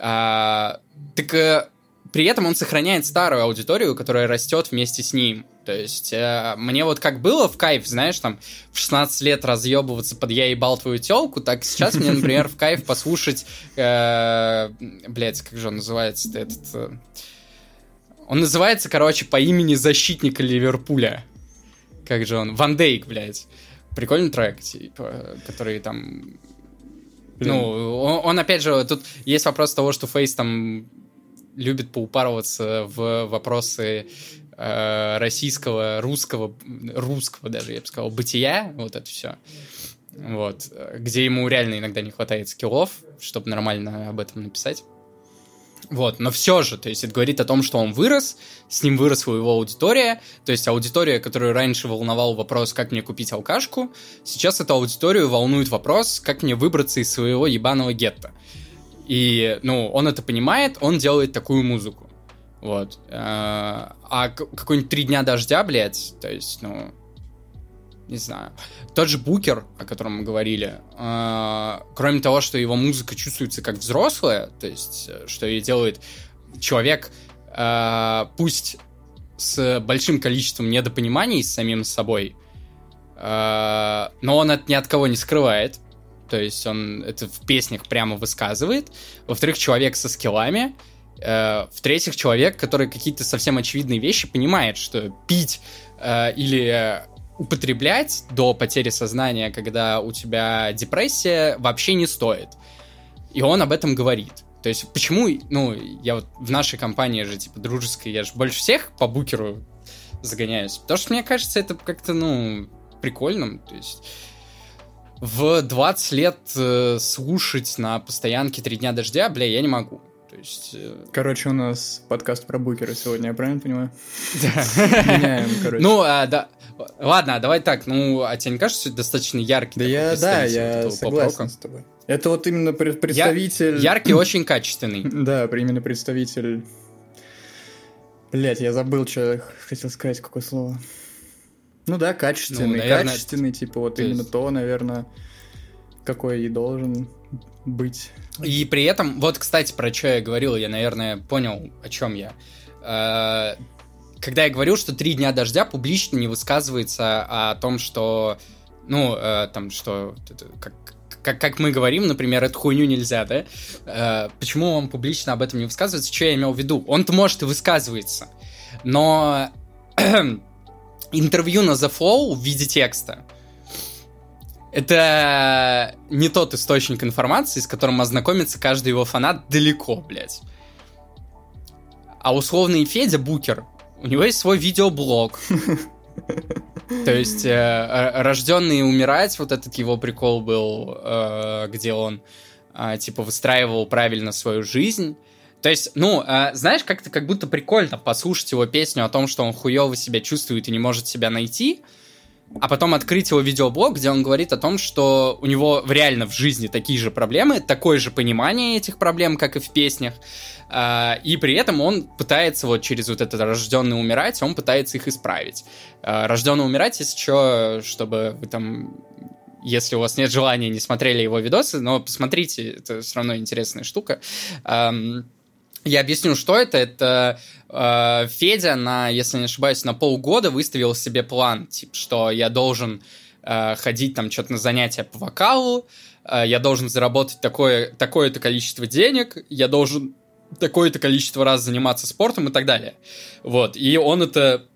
А, так э, при этом он сохраняет старую аудиторию, которая растет вместе с ним. То есть, э, мне вот как было в кайф, знаешь, там, в 16 лет разъебываться под «я ебал твою телку», так сейчас мне, например, в кайф послушать, э, блядь, как же он называется этот... Э, он называется, короче, по имени защитника Ливерпуля. Как же он? Ван Дейк, блядь. Прикольный трек, типа, который там... Блин. Ну, он, он, опять же, тут есть вопрос того, что Фейс там любит поупарываться в вопросы э, российского, русского, русского даже, я бы сказал, бытия, вот это все. Вот. Где ему реально иногда не хватает скиллов, чтобы нормально об этом написать. Вот, но все же, то есть это говорит о том, что он вырос, с ним выросла его аудитория, то есть аудитория, которую раньше волновал вопрос, как мне купить алкашку, сейчас эту аудиторию волнует вопрос, как мне выбраться из своего ебаного гетто. И, ну, он это понимает, он делает такую музыку. Вот. А, а какой-нибудь три дня дождя, блядь, то есть, ну, не знаю. Тот же Букер, о котором мы говорили, э, кроме того, что его музыка чувствуется как взрослая, то есть, что ее делает человек, э, пусть с большим количеством недопониманий с самим собой, э, но он это ни от кого не скрывает, то есть он это в песнях прямо высказывает. Во-вторых, человек со скиллами, Э, в-третьих, человек, который какие-то совсем очевидные вещи понимает, что пить э, или употреблять до потери сознания, когда у тебя депрессия, вообще не стоит. И он об этом говорит. То есть, почему, ну, я вот в нашей компании же, типа, дружеской, я же больше всех по букеру загоняюсь. Потому что мне кажется, это как-то, ну, прикольным. То есть, в 20 лет э, слушать на постоянке три дня дождя, бля, я не могу. То есть... Э, короче, у нас подкаст про букеры сегодня, я правильно понимаю? Да. Меняем, короче. Ну, а, да. Ладно, давай так, ну, а тебе не кажется, достаточно яркий? Да, я, да, я согласен с тобой. Это вот именно представитель... Я... Яркий, очень качественный. Да, именно представитель... Блять, я забыл, что хотел сказать, какое слово. Ну да, качественный, ну, наверное, качественный, типа вот именно то, наверное, какой и должен быть. И при этом, вот, кстати, про что я говорил, я, наверное, понял, о чем я. Когда я говорил, что три дня дождя публично не высказывается о том, что, ну, э, там, что, как, как, как мы говорим, например, эту хуйню нельзя, да? Э, почему он публично об этом не высказывается? Что я имел в виду? Он-то, может, и высказывается, но интервью на The Flow в виде текста — это не тот источник информации, с которым ознакомится каждый его фанат далеко, блядь. А условный Федя Букер, у него есть свой видеоблог. То есть э, рожденный умирать, вот этот его прикол был, э, где он э, типа выстраивал правильно свою жизнь. То есть, ну, э, знаешь, как-то как будто прикольно послушать его песню о том, что он хуево себя чувствует и не может себя найти. А потом открыть его видеоблог, где он говорит о том, что у него реально в жизни такие же проблемы, такое же понимание этих проблем, как и в песнях, а, и при этом он пытается вот через вот это рожденный умирать, он пытается их исправить. А, рожденный умирать, если что, чтобы вы там если у вас нет желания, не смотрели его видосы, но посмотрите, это все равно интересная штука. Я объясню, что это. Это э, Федя на, если не ошибаюсь, на полгода выставил себе план, типа, что я должен э, ходить там что-то на занятия по вокалу, э, я должен заработать такое, такое-то количество денег, я должен такое-то количество раз заниматься спортом и так далее. Вот. И он это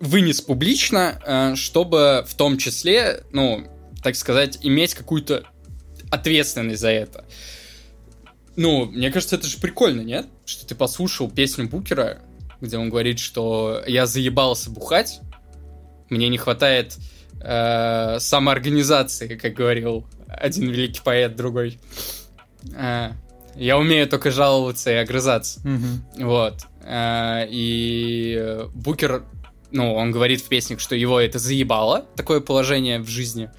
вынес публично, э, чтобы в том числе, ну, так сказать, иметь какую-то ответственность за это. Ну, мне кажется, это же прикольно, нет? Что ты послушал песню Букера, где он говорит, что я заебался бухать, мне не хватает э, самоорганизации, как говорил один великий поэт, другой. Э, я умею только жаловаться и огрызаться. Mm-hmm. Вот. Э, и Букер, ну, он говорит в песнях, что его это заебало, такое положение в жизни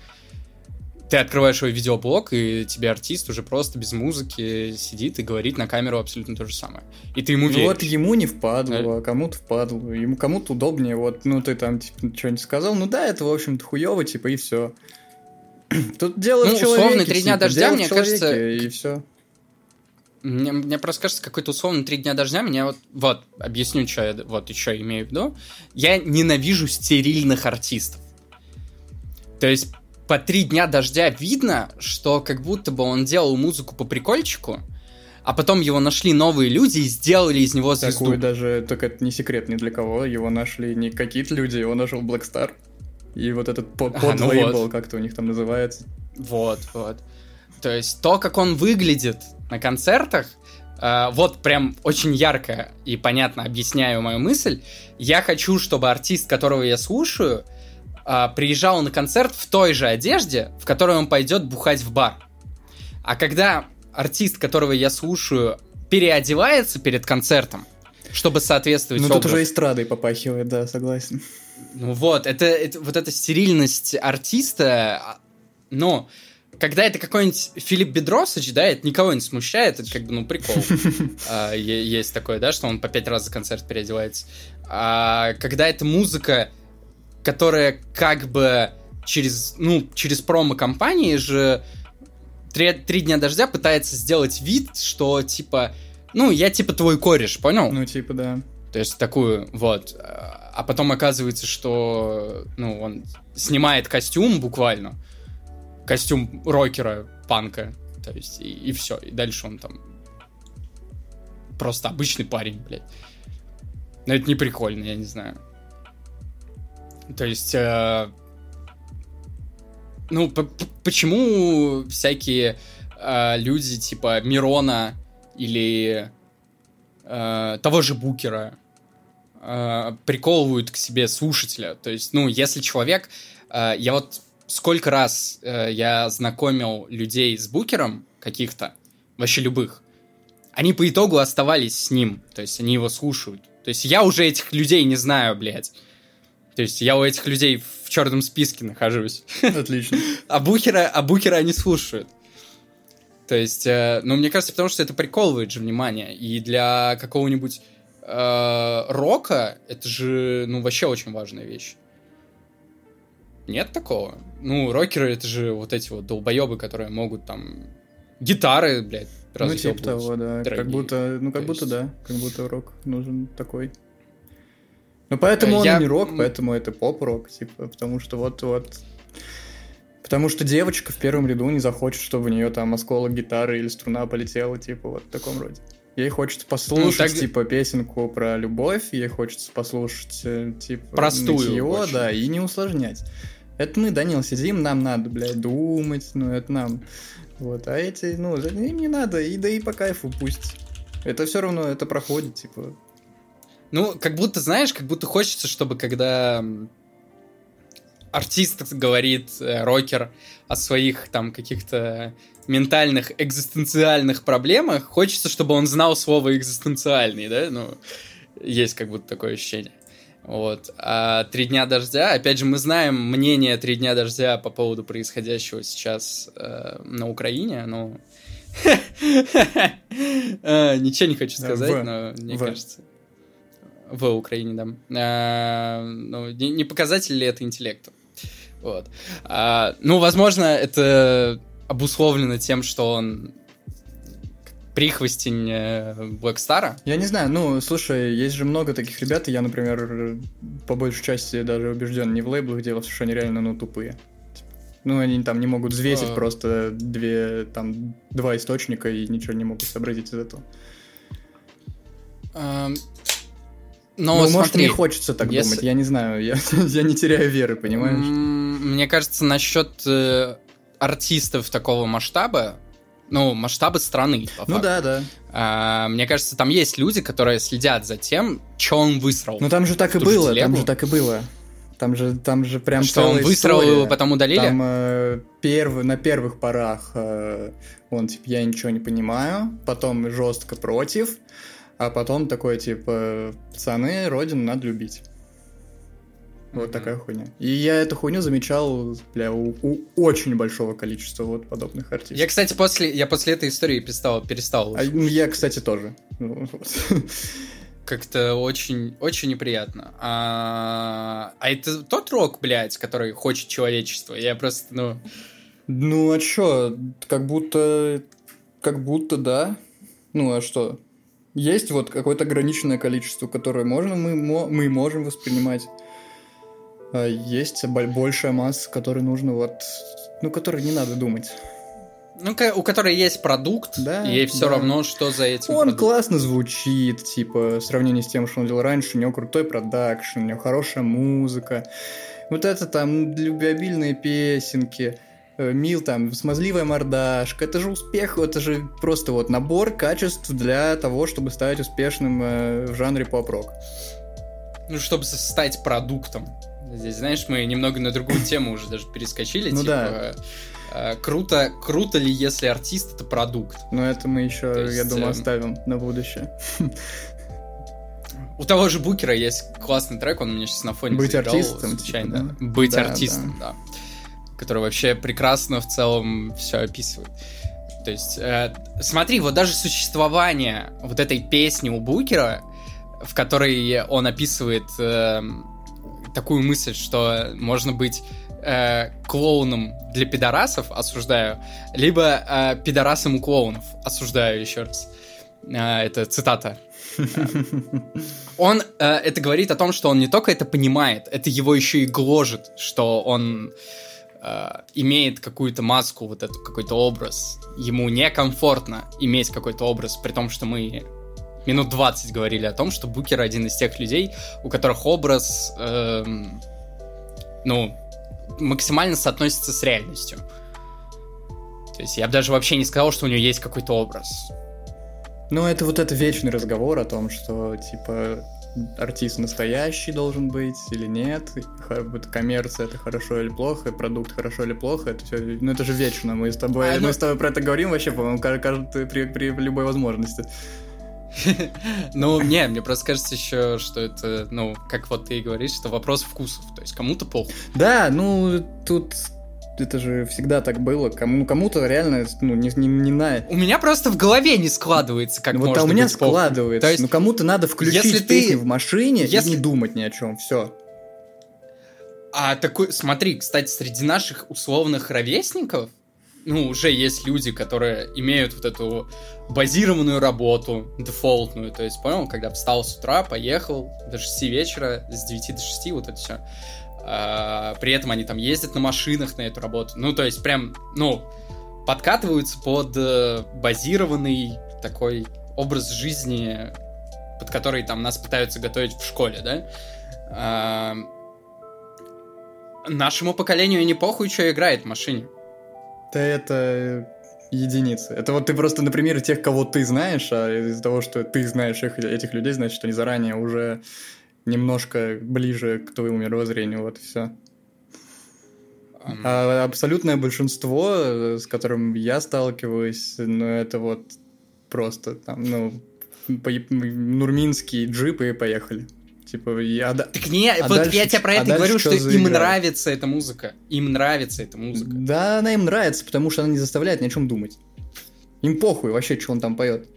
ты открываешь свой видеоблог, и тебе артист уже просто без музыки сидит и говорит на камеру абсолютно то же самое. И ты ему ну веришь. вот ему не впадло, да? а кому-то впадло. Ему кому-то удобнее, вот, ну ты там типа что-нибудь сказал, ну да, это, в общем-то, хуево, типа, и все. Тут дело ну, в человеке. условно, три дня типа, дождя, мне кажется... И все. Мне, мне просто кажется, какой-то условно три дня дождя меня вот, вот, объясню, что я вот еще имею в виду. Я ненавижу стерильных артистов. То есть по три дня дождя видно, что как будто бы он делал музыку по прикольчику, а потом его нашли новые люди и сделали из него звезду. Такой даже, только это не секрет ни для кого, его нашли не какие-то люди, его нашел Blackstar. И вот этот под, под а, ну лейбл, вот. как-то у них там называется. Вот, вот. То есть то, как он выглядит на концертах, Uh, вот прям очень ярко и понятно объясняю мою мысль. Я хочу, чтобы артист, которого я слушаю, а, приезжал на концерт в той же одежде, в которой он пойдет бухать в бар. А когда артист, которого я слушаю, переодевается перед концертом, чтобы соответствовать Ну, тут уже эстрадой попахивает, да, согласен. Ну вот, это, это вот эта стерильность артиста, ну, когда это какой-нибудь Филипп Бедросович, да, это никого не смущает, это как бы, ну, прикол. А, есть такое, да, что он по пять раз за концерт переодевается. А когда это музыка которая как бы через, ну, через промо-компании же три, три дня дождя пытается сделать вид, что типа, ну, я типа твой кореш, понял? Ну, типа, да. То есть такую, вот. А потом оказывается, что, ну, он снимает костюм буквально. Костюм рокера, панка. То есть, и, и все. И дальше он там просто обычный парень, блядь. Но это не прикольно, я не знаю. То есть, э, ну, почему всякие э, люди типа Мирона или э, того же Букера э, приколывают к себе слушателя? То есть, ну, если человек... Э, я вот сколько раз э, я знакомил людей с Букером каких-то, вообще любых, они по итогу оставались с ним, то есть они его слушают. То есть я уже этих людей не знаю, блядь. То есть я у этих людей в черном списке нахожусь. Отлично. а букера, а букера они слушают. То есть, э, ну, мне кажется, потому что это приколывает же внимание. И для какого-нибудь э, рока это же, ну, вообще очень важная вещь. Нет такого? Ну, рокеры это же вот эти вот долбоебы, которые могут там гитары, блядь, Ну, типа того, да. Дорогие. Как будто, ну, как То будто, есть... да. Как будто рок нужен такой. Ну, поэтому я... он не рок, поэтому это поп-рок, типа, потому что вот-вот... Потому что девочка в первом ряду не захочет, чтобы у нее там осколок гитары или струна полетела, типа, вот в таком роде. Ей хочется послушать, ну, так... типа, песенку про любовь, ей хочется послушать, э, типа, простую нытье, да, и не усложнять. Это мы, Данил, сидим, нам надо, блядь, думать, ну, это нам. Вот, а эти, ну, им не надо, и да и по кайфу пусть. Это все равно, это проходит, типа, ну, как будто, знаешь, как будто хочется, чтобы когда артист говорит, э, рокер, о своих там каких-то ментальных, экзистенциальных проблемах, хочется, чтобы он знал слово экзистенциальный, да? Ну, есть как будто такое ощущение. Вот. А «Три дня дождя», опять же, мы знаем мнение «Три дня дождя» по поводу происходящего сейчас э, на Украине, ну... Э, ничего не хочу сказать, но мне кажется... В Украине, да. А, ну, не показатель ли это интеллекту? Вот. А, ну, возможно, это обусловлено тем, что он прихвостень Блэкстара? Я не знаю, ну, слушай, есть же много таких ребят, и я, например, по большей части даже убежден не в лейблах дело, что они реально, ну, тупые. Ну, они там не могут взвесить а... просто две, там, два источника и ничего не могут сообразить из этого. Но, ну, смотри, может, мне хочется так если... думать, я не знаю, я, я не теряю веры, понимаешь? Мне кажется, насчет э, артистов такого масштаба, ну, масштабы страны, по Ну да, да. А, мне кажется, там есть люди, которые следят за тем, что он высрал. Ну там же так и было, телегу. там же так и было. Там же, там же прям Что он высрал его, потом удалили? Там э, перв... на первых порах э, он типа я ничего не понимаю, потом жестко против, а потом такой типа пацаны, родину надо любить. Вот mm-hmm. такая хуйня. И я эту хуйню замечал, бля, у, у очень большого количества вот подобных артистов. Я, кстати, после, я после этой истории перестал, перестал. А, я, кстати, тоже. Ну, Как-то очень, очень неприятно. А, а это тот рок, блядь, который хочет человечество. Я просто, ну... Ну, а чё? Как будто... Как будто, да. Ну, а что? Есть вот какое-то ограниченное количество, которое можно, мы, мы можем воспринимать. А есть большая масса, которой нужно вот, ну, которой не надо думать. Ну, у которой есть продукт, да, ей все да. равно, что за этим Он продуктом. классно звучит, типа, в сравнении с тем, что он делал раньше, у него крутой продакшн, у него хорошая музыка. Вот это там любвеобильные песенки, мил там, смазливая мордашка, это же успех, это же просто вот набор качеств для того, чтобы стать успешным э, в жанре поп-рок. Ну, чтобы стать продуктом. Здесь, знаешь, мы немного на другую тему уже даже перескочили. Ну типа, да. Э, круто, круто ли, если артист это продукт? Но это мы еще, есть, я думаю, эм, оставим на будущее. У того же Букера есть классный трек, он у меня сейчас на фоне Быть заиграл, артистом. Типа, случайно. Типа, да? Быть да, артистом, да. да. Который вообще прекрасно в целом все описывает. То есть, э, смотри, вот даже существование вот этой песни у Букера, в которой он описывает э, такую мысль, что можно быть э, клоуном для пидорасов, осуждаю, либо э, пидорасом у клоунов, осуждаю еще раз. Э, это цитата. Он э, это говорит о том, что он не только это понимает, это его еще и гложет, что он имеет какую-то маску, вот эту какой-то образ. Ему некомфортно иметь какой-то образ, при том, что мы минут 20 говорили о том, что Букер один из тех людей, у которых образ, эм, ну, максимально соотносится с реальностью. То есть я бы даже вообще не сказал, что у него есть какой-то образ. Ну, это вот это вечный разговор о том, что, типа, артист настоящий должен быть или нет, коммерция это хорошо или плохо, продукт хорошо или плохо, это все, ну это же вечно, мы с тобой, а, мы ну... с тобой про это говорим вообще, по-моему, каждый при, при любой возможности. Ну, не, мне просто кажется еще, что это, ну, как вот ты и говоришь, что вопрос вкусов. То есть кому-то похуй. Да, ну, тут это же всегда так было. Кому, кому-то реально, ну, не, не, не на... У меня просто в голове не складывается, как ну, вот, а у меня складывается. То есть, ну, кому-то надо включить если песню ты... в машине если... и не думать ни о чем. Все. А такой, смотри, кстати, среди наших условных ровесников ну, уже есть люди, которые имеют вот эту базированную работу, дефолтную, то есть, понял, когда встал с утра, поехал до 6 вечера, с 9 до 6, вот это все. А, при этом они там ездят на машинах на эту работу. Ну, то есть, прям, ну, подкатываются под э, базированный такой образ жизни, под который там нас пытаются готовить в школе, да? А, нашему поколению не похуй, что играет в машине. Да это единицы. Это вот ты просто на примере тех, кого ты знаешь, а из-за того, что ты знаешь их, этих людей, значит, они заранее уже немножко ближе к твоему мировоззрению, вот и все. А абсолютное большинство, с которым я сталкиваюсь, ну, это вот просто там, ну, по- нурминский джип и поехали. Типа, я... Так не, а вот дальше- я тебе про а это дальше говорю, что что им нравится эта музыка. Им нравится эта музыка. Да, она им нравится, потому что она не заставляет ни о чем думать. Им похуй вообще, что он там поет.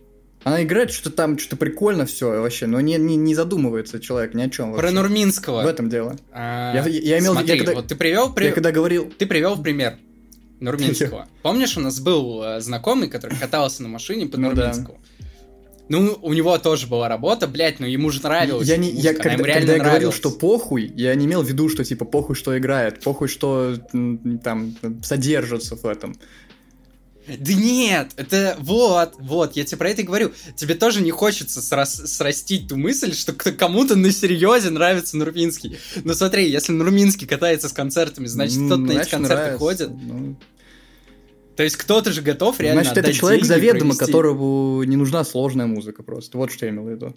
Она играет что-то там, что-то прикольно все вообще, но не, не, не задумывается человек ни о чем Про вообще. Нурминского. В этом дело. А, Я- я имел в виду, смотри, я когда- вот ты привел, Я когда говорил... ты привел в пример Нурминского. Помнишь, у нас был э, знакомый, который катался на машине под Ну да. Нурминского? Ну, у него тоже была работа, блядь, но ему же нравилось. Я, не, я когда, когда я говорил, что похуй, я не имел в виду, что типа похуй, что играет, похуй, что там содержится в этом. Да нет, это вот, вот, я тебе про это и говорю. Тебе тоже не хочется срас- срастить ту мысль, что кому-то на серьезе нравится Нурминский. Но смотри, если Нурминский катается с концертами, значит, кто-то на эти концерты нравится. ходит. Ну, То есть кто-то же готов реально Значит, это человек заведомо, провести. которому не нужна сложная музыка просто. Вот что я имел в виду.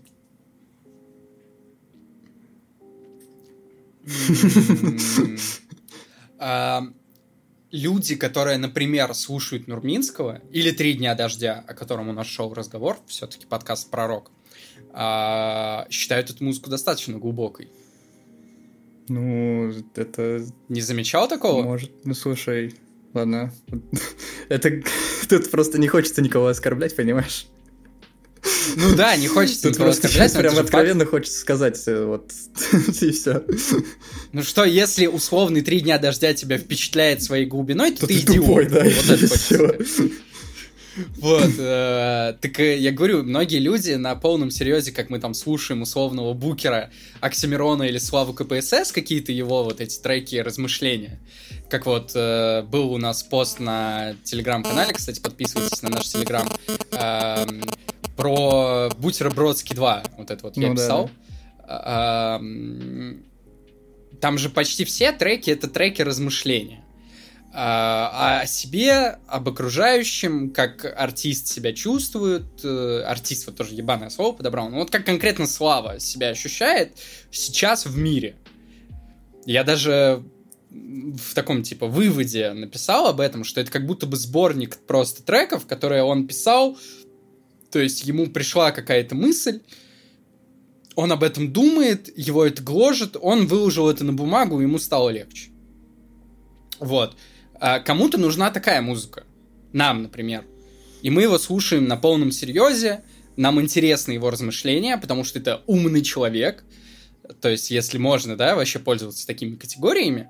М, а, Люди, которые, например, слушают Нурминского, или «Три дня дождя», о котором у нас шел разговор, все-таки подкаст «Пророк», а, считают эту музыку достаточно глубокой. Ну, это Не замечал такого? может... Ну, слушай, ладно. Это... Тут просто не хочется никого оскорблять, понимаешь? Ну да, не хочется Тут просто это прям откровенно хочется сказать, э, вот, и все. Ну что, если условный «Три дня дождя» тебя впечатляет своей глубиной, то, ты, идиот. тупой, да, Вот это хочется сказать. Вот, э, так э, я говорю, многие люди на полном серьезе, как мы там слушаем условного Букера, Оксимирона или Славу КПСС, какие-то его вот эти треки размышления. Как вот э, был у нас пост на телеграм-канале, кстати, подписывайтесь на наш телеграм, эм, про Бутербродский 2, вот это вот я Ну да, писал. А, Там же почти все треки это треки размышления. А, о себе, об окружающем, как артист себя чувствует, э, артист, вот тоже ебаное слово подобрал, ну вот как конкретно Слава себя ощущает сейчас в мире. Я даже в таком типа выводе написал об этом, что это как будто бы сборник просто треков, которые он писал, то есть ему пришла какая-то мысль, он об этом думает, его это гложет, он выложил это на бумагу, ему стало легче. Вот. А кому-то нужна такая музыка. Нам, например. И мы его слушаем на полном серьезе, нам интересны его размышления, потому что это умный человек. То есть, если можно, да, вообще пользоваться такими категориями,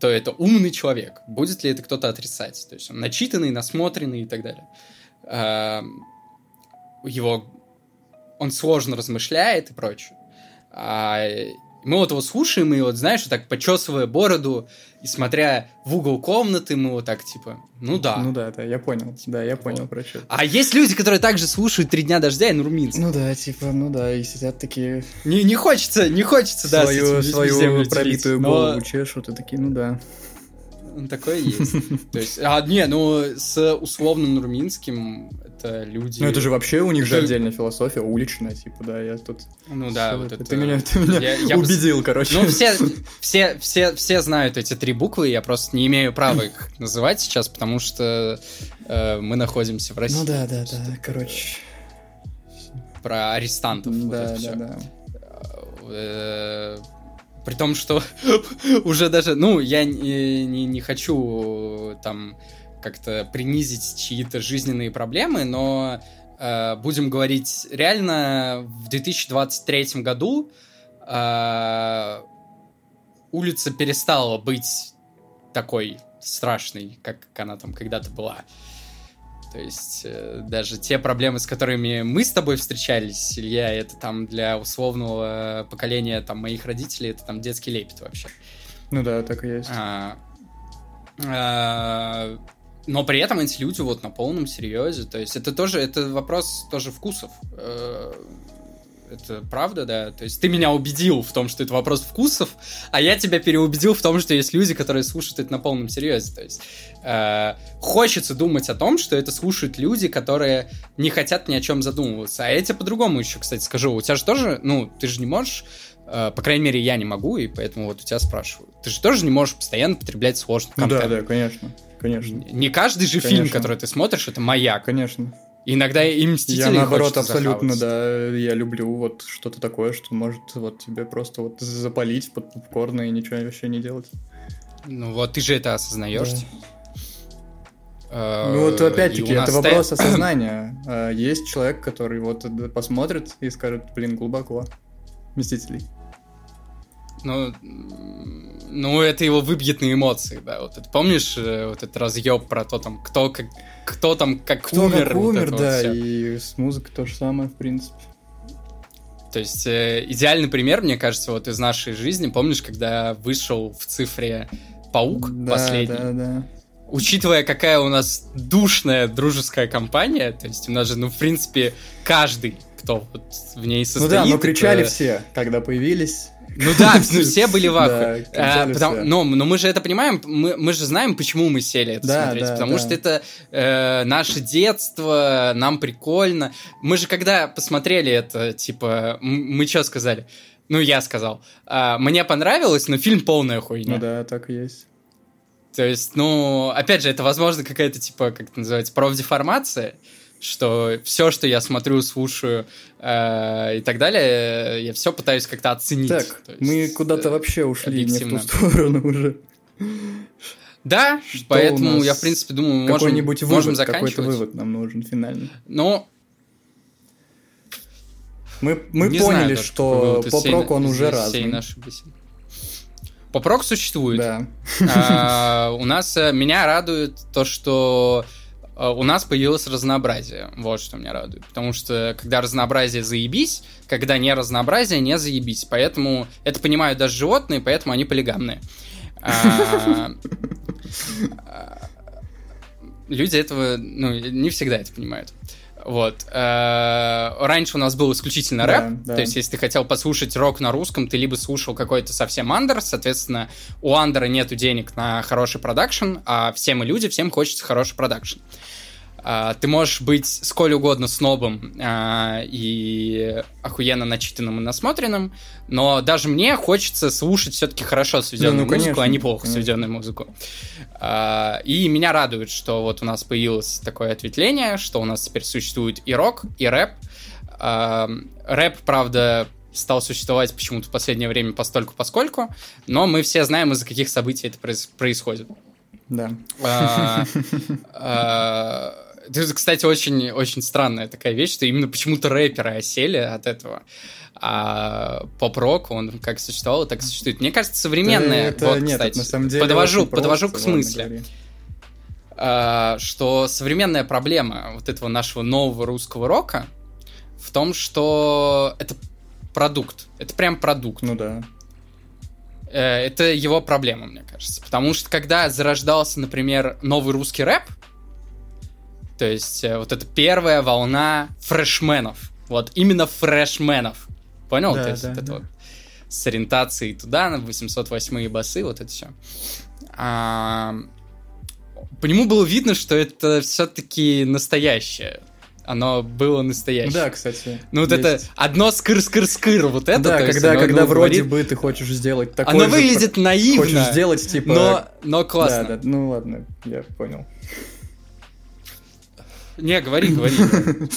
то это умный человек. Будет ли это кто-то отрицать? То есть он начитанный, насмотренный и так далее. Его он сложно размышляет и прочее. А мы вот его слушаем, и вот, знаешь, вот так почесывая бороду и смотря в угол комнаты, мы вот так, типа, ну да. Ну да, да, я понял. Да, я понял про что. А есть люди, которые также слушают «Три дня дождя» и Нурминск. Ну да, типа, ну да, и сидят такие Не, не хочется, не хочется, да, свою, свою пробитую но голову чешут, и такие, ну да. Такое есть. То есть, а, не, ну, с условным Нурминским это люди... Ну это же вообще у них же отдельная философия, уличная, типа, да, я тут... Ну да, вот ты это... меня, ты меня Я- я бы с- убедил, короче. Ну, все, все, все, все знают эти три буквы, я просто не имею права их называть сейчас, потому что э, мы находимся в России. Ну да, да, да, короче. Про арестантов. Да, да, да. Э, При том, что уже даже, ну, я не, не, не хочу там как-то принизить чьи-то жизненные проблемы, но э, будем говорить реально, в 2023 году э, улица перестала быть такой страшной, как она там когда-то была. То есть э, даже те проблемы, с которыми мы с тобой встречались, Илья, это там для условного поколения там моих родителей, это там детский лепет вообще. Ну да, так и есть. А, а, но при этом эти люди вот на полном серьезе. То есть это тоже, это вопрос тоже вкусов. Это правда, да. То есть ты меня убедил в том, что это вопрос вкусов, а я тебя переубедил в том, что есть люди, которые слушают это на полном серьезе. То есть э, хочется думать о том, что это слушают люди, которые не хотят ни о чем задумываться. А я тебе по-другому еще, кстати, скажу. У тебя же тоже, ну, ты же не можешь э, по крайней мере, я не могу, и поэтому вот у тебя спрашиваю. Ты же тоже не можешь постоянно потреблять сложный контент. да, да, конечно, конечно, Не каждый же фильм, Конечно. который ты смотришь, это маяк. конечно. Иногда и Мстители Я наоборот абсолютно, да, я люблю вот что-то такое, что может вот тебе просто вот запалить под попкорн и ничего вообще не делать. Ну вот ты же это осознаешь. Да. Э, ну вот опять-таки, это вопрос осознания. А, есть человек, который вот посмотрит и скажет, блин, глубоко. Мстителей. Ну, ну, это его выбьет на эмоции, да. Вот это помнишь, э, вот этот разъеб про то, там, кто как кто там как кто умер. Как умер, вот да, вот и с музыкой то же самое, в принципе. То есть э, идеальный пример, мне кажется, вот из нашей жизни. Помнишь, когда вышел в цифре Паук да, последний? Да, да учитывая, какая у нас душная дружеская компания, то есть у нас же, ну, в принципе, каждый, кто вот в ней состоит... Ну да, но кричали это... все, когда появились. Ну да, все были в ахуе. Да, а, потому, но, но мы же это понимаем, мы, мы же знаем, почему мы сели это да, смотреть. Да, потому что это э, наше детство, нам прикольно. Мы же когда посмотрели это, типа, мы что сказали? Ну, я сказал. А, мне понравилось, но фильм полная хуйня. Ну да, так и есть. То есть, ну, опять же, это, возможно, какая-то, типа, как это называется, профдеформация, что все, что я смотрю, слушаю э, и так далее, я все пытаюсь как-то оценить. Так, есть, мы куда-то вообще ушли объективно. не в ту сторону уже. Да, что поэтому я, в принципе, думаю, мы можем, вывод, можем заканчивать. Какой-то вывод нам нужен финальный. Ну, мы, мы поняли, знаю, что поп-рок, он уже разный. Наши Попрок существует. Да. А, у нас э, меня радует то, что э, у нас появилось разнообразие. Вот что меня радует. Потому что когда разнообразие заебись, когда не разнообразие, не заебись. Поэтому это понимают даже животные, поэтому они полигамные. А, а, люди этого, ну, не всегда это понимают. Вот. Э, раньше у нас был исключительно рэп, да, да. то есть если ты хотел послушать рок на русском, ты либо слушал какой-то совсем андер, соответственно, у андера нету денег на хороший продакшн, а все мы люди, всем хочется хороший продакшн. А, ты можешь быть сколь угодно снобом а, и охуенно начитанным и насмотренным, но даже мне хочется слушать все-таки хорошо сведенную ну, ну, музыку, конечно, а не плохо конечно. сведенную музыку. А, и меня радует, что вот у нас появилось такое ответвление, что у нас теперь существует и рок, и рэп. Рэп, правда, стал существовать почему-то в последнее время постольку поскольку, но мы все знаем, из-за каких событий это происходит. Да. Это, кстати, очень, очень странная такая вещь, что именно почему-то рэперы осели от этого. А поп-рок, он как существовал, так и существует. Мне кажется, современная... Это, вот, нет, кстати, это на самом деле подвожу, подвожу к смыслу. А, что современная проблема вот этого нашего нового русского рока в том, что это продукт. Это прям продукт. Ну да. Э, это его проблема, мне кажется. Потому что когда зарождался, например, новый русский рэп, то есть э, вот эта первая волна фрешменов. Вот именно фрешменов. Понял? Да, То есть да, вот да. это вот с ориентацией туда, на 808 басы, вот это все. А, по нему было видно, что это все-таки настоящее. Оно было настоящее. Да, кстати. Ну вот есть. это одно скыр-скыр-скыр, вот это. Да, когда, есть, когда вроде говорит... бы ты хочешь сделать такое Оно же, выглядит наивно. Хочешь сделать типа... Но, но классно. Да, да, ну ладно, я понял. Не, говори, говори.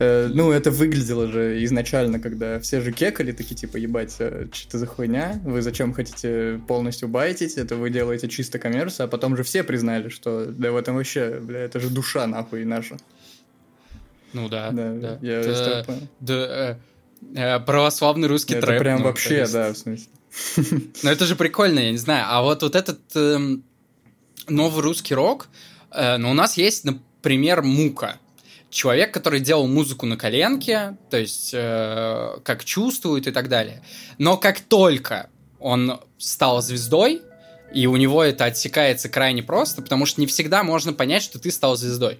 Э, ну, это выглядело же изначально, когда все же кекали, такие, типа, ебать, э, что за хуйня? Вы зачем хотите полностью байтить? Это вы делаете чисто коммерцию, а потом же все признали, что да в этом вообще, бля, это же душа нахуй наша. Ну да, да. да. Я это, да, э, православный русский это трэп. Это прям ну, вообще, есть... да, в смысле. Ну это же прикольно, я не знаю. А вот вот этот э, новый русский рок, э, ну у нас есть, пример Мука. Человек, который делал музыку на коленке, то есть э, как чувствует и так далее. Но как только он стал звездой, и у него это отсекается крайне просто, потому что не всегда можно понять, что ты стал звездой.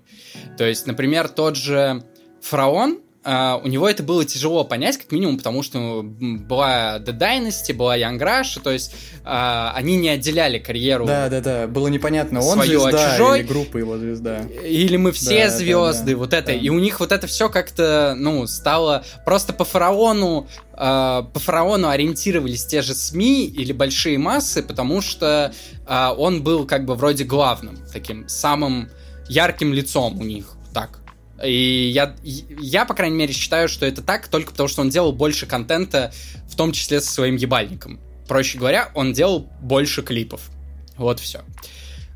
То есть, например, тот же Фараон, Uh, у него это было тяжело понять, как минимум, потому что была The Dynasty, была Young Rush, то есть uh, они не отделяли карьеру. Да, да, да, было непонятно, он звезда чужой, или группа его звезда. Или мы все да, звезды, да, да, вот это. Да. И у них вот это все как-то, ну, стало просто по фараону Uh, по фараону ориентировались те же СМИ или большие массы, потому что он был как бы вроде главным, таким самым ярким лицом у них, так И я, я, по крайней мере, считаю, что это так только потому, что он делал больше контента, в том числе со своим ебальником. Проще говоря, он делал больше клипов. Вот все.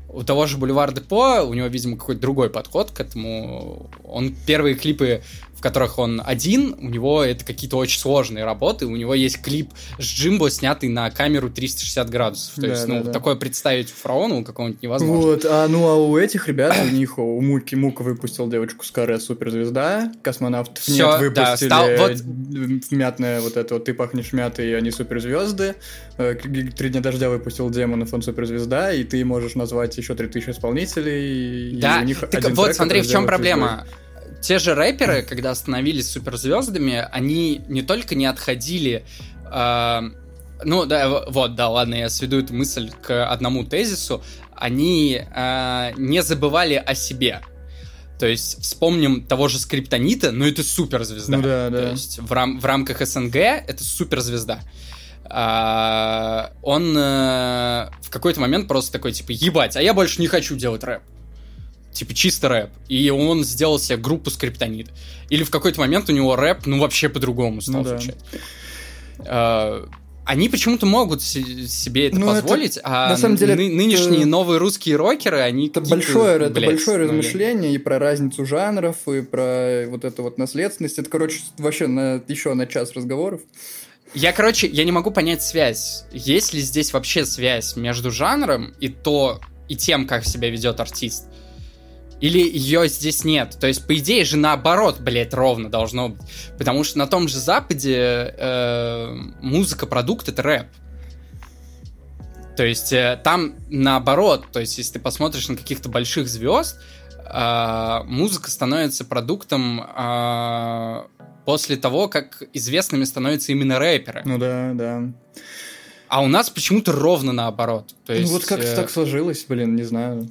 У того же Бульвар Депо, у него, видимо, какой-то другой подход к этому. Он первые клипы которых он один, у него это какие-то очень сложные работы, у него есть клип с Джимбо, снятый на камеру 360 градусов. То да, есть, ну, да, да. такое представить у фараона какого-нибудь невозможно. Вот, а ну а у этих ребят, у них, у Муки, Мука выпустил девочку Скаре суперзвезда, космонавт Все, нет выпустили да, стал, вот... мятная вот это вот «Ты пахнешь мятой», и они суперзвезды. Э, «Три дня дождя» выпустил Демонов, он суперзвезда, и ты можешь назвать еще 3000 исполнителей. Да, и у них так вот, смотри, в чем проблема? Звезды те же рэперы, когда становились суперзвездами, они не только не отходили... Э, ну, да, вот, да, ладно, я сведу эту мысль к одному тезису. Они э, не забывали о себе. То есть вспомним того же Скриптонита, но это суперзвезда. Ну, да, да. То есть в, рам в рамках СНГ это суперзвезда. А, он э, в какой-то момент просто такой, типа, ебать, а я больше не хочу делать рэп типа чисто рэп, и он сделал себе группу Скриптонит. Или в какой-то момент у него рэп, ну, вообще по-другому стал ну, звучать. А, они почему-то могут себе это ну, позволить, это, а на самом деле, ны- нынешние это, новые русские рокеры, они это большое, блядь, это большое размышление и про разницу жанров, и про вот эту вот наследственность. Это, короче, вообще на, еще на час разговоров. Я, короче, я не могу понять связь. Есть ли здесь вообще связь между жанром и то, и тем, как себя ведет артист? Или ее здесь нет? То есть, по идее же наоборот, блядь, ровно должно быть. Потому что на том же Западе э, музыка, продукт — это рэп. То есть, э, там наоборот, то есть, если ты посмотришь на каких-то больших звезд, э, музыка становится продуктом э, после того, как известными становятся именно рэперы. Ну да, да. А у нас почему-то ровно наоборот. То есть, ну вот как-то э... так сложилось, блин, не знаю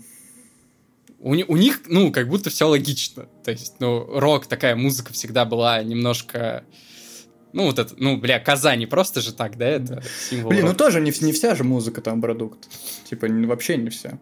у, у них, ну, как будто все логично. То есть, ну, рок, такая музыка всегда была немножко... Ну, вот это, ну, бля, Казани просто же так, да, это символ. Блин, ну рока. ну тоже не, не вся же музыка там продукт. Типа, не, вообще не вся.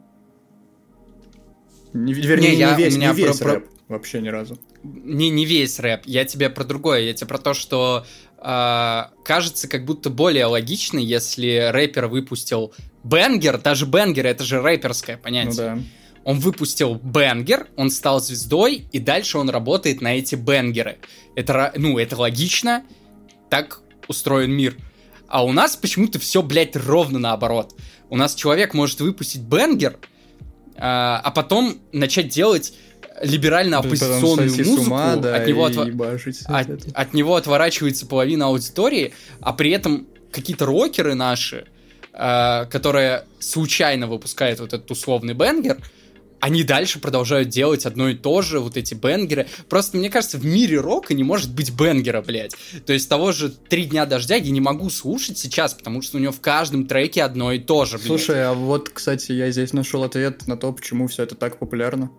Не, вернее, не, я, не весь, не весь про, рэп. Про... Вообще ни разу. Не, не весь рэп. Я тебе про другое. Я тебе про то, что э, кажется как будто более логично, если рэпер выпустил бенгер, даже бенгер это же рэперское понятие. Ну да он выпустил бенгер, он стал звездой, и дальше он работает на эти бенгеры. Это, ну, это логично, так устроен мир. А у нас почему-то все, блядь, ровно наоборот. У нас человек может выпустить бенгер, а, а потом начать делать либерально-оппозиционную музыку, ума, да, от, него отва... от, от него отворачивается половина аудитории, а при этом какие-то рокеры наши, э, которые случайно выпускают вот этот условный бенгер, они дальше продолжают делать одно и то же, вот эти бенгеры. Просто, мне кажется, в мире рока не может быть бенгера, блядь. То есть того же «Три дня дождя» я не могу слушать сейчас, потому что у него в каждом треке одно и то же, блядь. Слушай, а вот, кстати, я здесь нашел ответ на то, почему все это так популярно.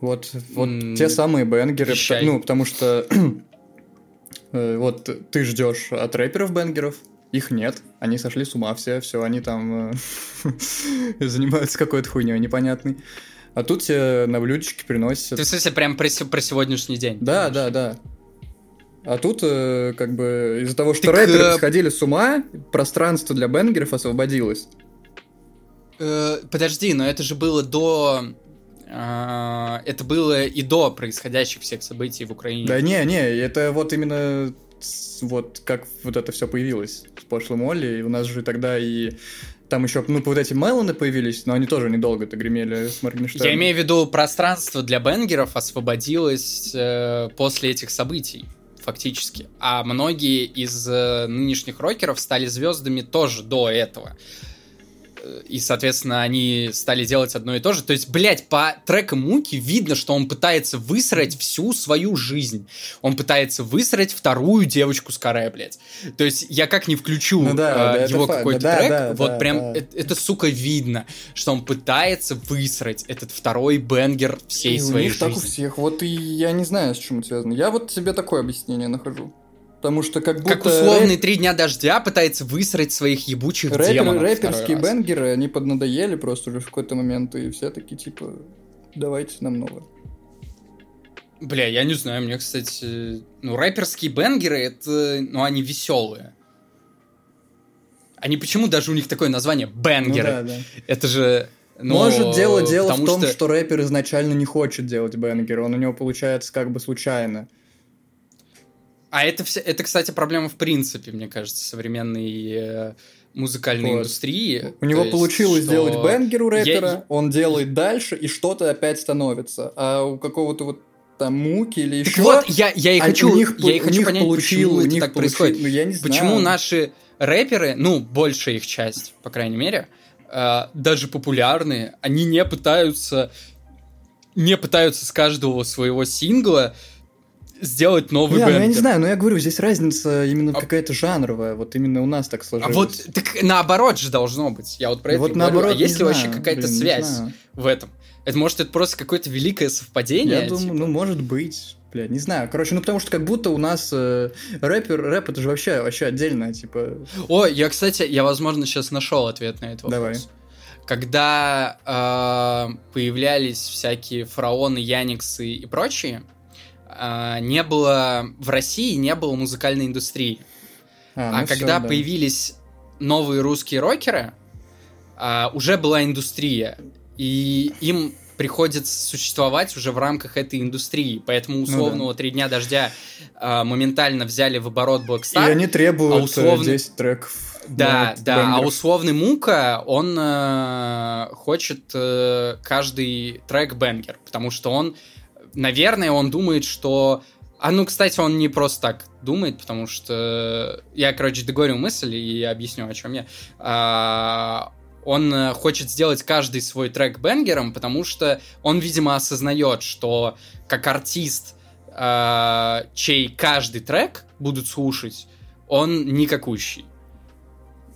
Вот, вот mm, те самые бенгеры, вещай. ну, потому что э, вот ты ждешь от рэперов бенгеров, их нет, они сошли с ума все, все, они там э, занимаются какой-то хуйней непонятной. А тут тебе на блюдечке приносят... Ты в смысле прям про, про сегодняшний день? Да, да, да. А тут, э, как бы, из-за того, что так, рэперы э... сходили с ума, пространство для бенгеров освободилось. Э, подожди, но это же было до... Э, это было и до происходящих всех событий в Украине. Да не, не, это вот именно вот как вот это все появилось с пошлым Олли, и у нас же тогда и там еще, ну, вот эти Мелоны появились, но они тоже недолго-то гремели с Моргенштерном. Я имею в виду, пространство для бенгеров освободилось э, после этих событий, фактически. А многие из э, нынешних рокеров стали звездами тоже до этого и, соответственно, они стали делать одно и то же. То есть, блядь, по трекам Муки видно, что он пытается высрать всю свою жизнь. Он пытается высрать вторую девочку с каре, блядь. То есть, я как не включу ну, да, э, его какой-то да, трек, да, вот да, прям да. Это, это, сука, видно, что он пытается высрать этот второй бенгер всей и своей у них жизни. так у всех. Вот и я не знаю, с чем это связано. Я вот себе такое объяснение нахожу. Потому что как будто... Как условный три дня дождя пытается высрать своих ебучих Рэпер, демонов Рэперские бенгеры, они поднадоели просто уже в какой-то момент, и все таки типа, давайте нам новое. Бля, я не знаю, мне, кстати, ну, рэперские бенгеры, это, ну, они веселые. Они почему даже у них такое название бенгеры? Ну, да, да. Это же но Может, дело дело в том, что... что рэпер изначально не хочет делать бенгер, он у него получается как бы случайно. А это, все, это, кстати, проблема в принципе, мне кажется, современной э, музыкальной вот. индустрии. У него есть, получилось что... сделать бенгер у рэпера, Я... он делает дальше, и что-то опять становится. А у какого-то вот там муки или еще. Так вот, я, я и а хочу, них, я и хочу понять, получил, почему это так получил, происходит. Ну, я не знаю. Почему наши рэперы, ну, большая их часть, по крайней мере, э, даже популярные, они не пытаются не пытаются с каждого своего сингла сделать новый yeah, бенгер. Ну, я не знаю, но я говорю, здесь разница именно а... какая-то жанровая, вот именно у нас так сложилось. А вот так наоборот же должно быть, я вот про вот это наоборот, говорю. А есть ли вообще какая-то связь в этом? Это может это просто какое-то великое совпадение? Я думаю, типа? ну может быть. Бля, не знаю. Короче, ну потому что как будто у нас э, рэпер, рэп это же вообще, вообще отдельно, типа. О, я, кстати, я, возможно, сейчас нашел ответ на этот вопрос. Давай. Когда э, появлялись всякие фараоны, Яниксы и прочие, не было в России не было музыкальной индустрии. А, ну а все, когда да. появились новые русские рокеры, э, уже была индустрия. И им приходится существовать уже в рамках этой индустрии. Поэтому условного ну, да. «Три дня дождя» э, моментально взяли в оборот Blackstar. И они требуют а условно... 10 треков. Да, да, бэнгеров. а условный Мука, он э, хочет э, каждый трек бенгер, потому что он, наверное, он думает, что... А ну, кстати, он не просто так думает, потому что... Я, короче, договорю мысль и объясню, о чем я. А, он э, хочет сделать каждый свой трек бенгером, потому что он, видимо, осознает, что как артист, э, чей каждый трек будут слушать, он никакущий.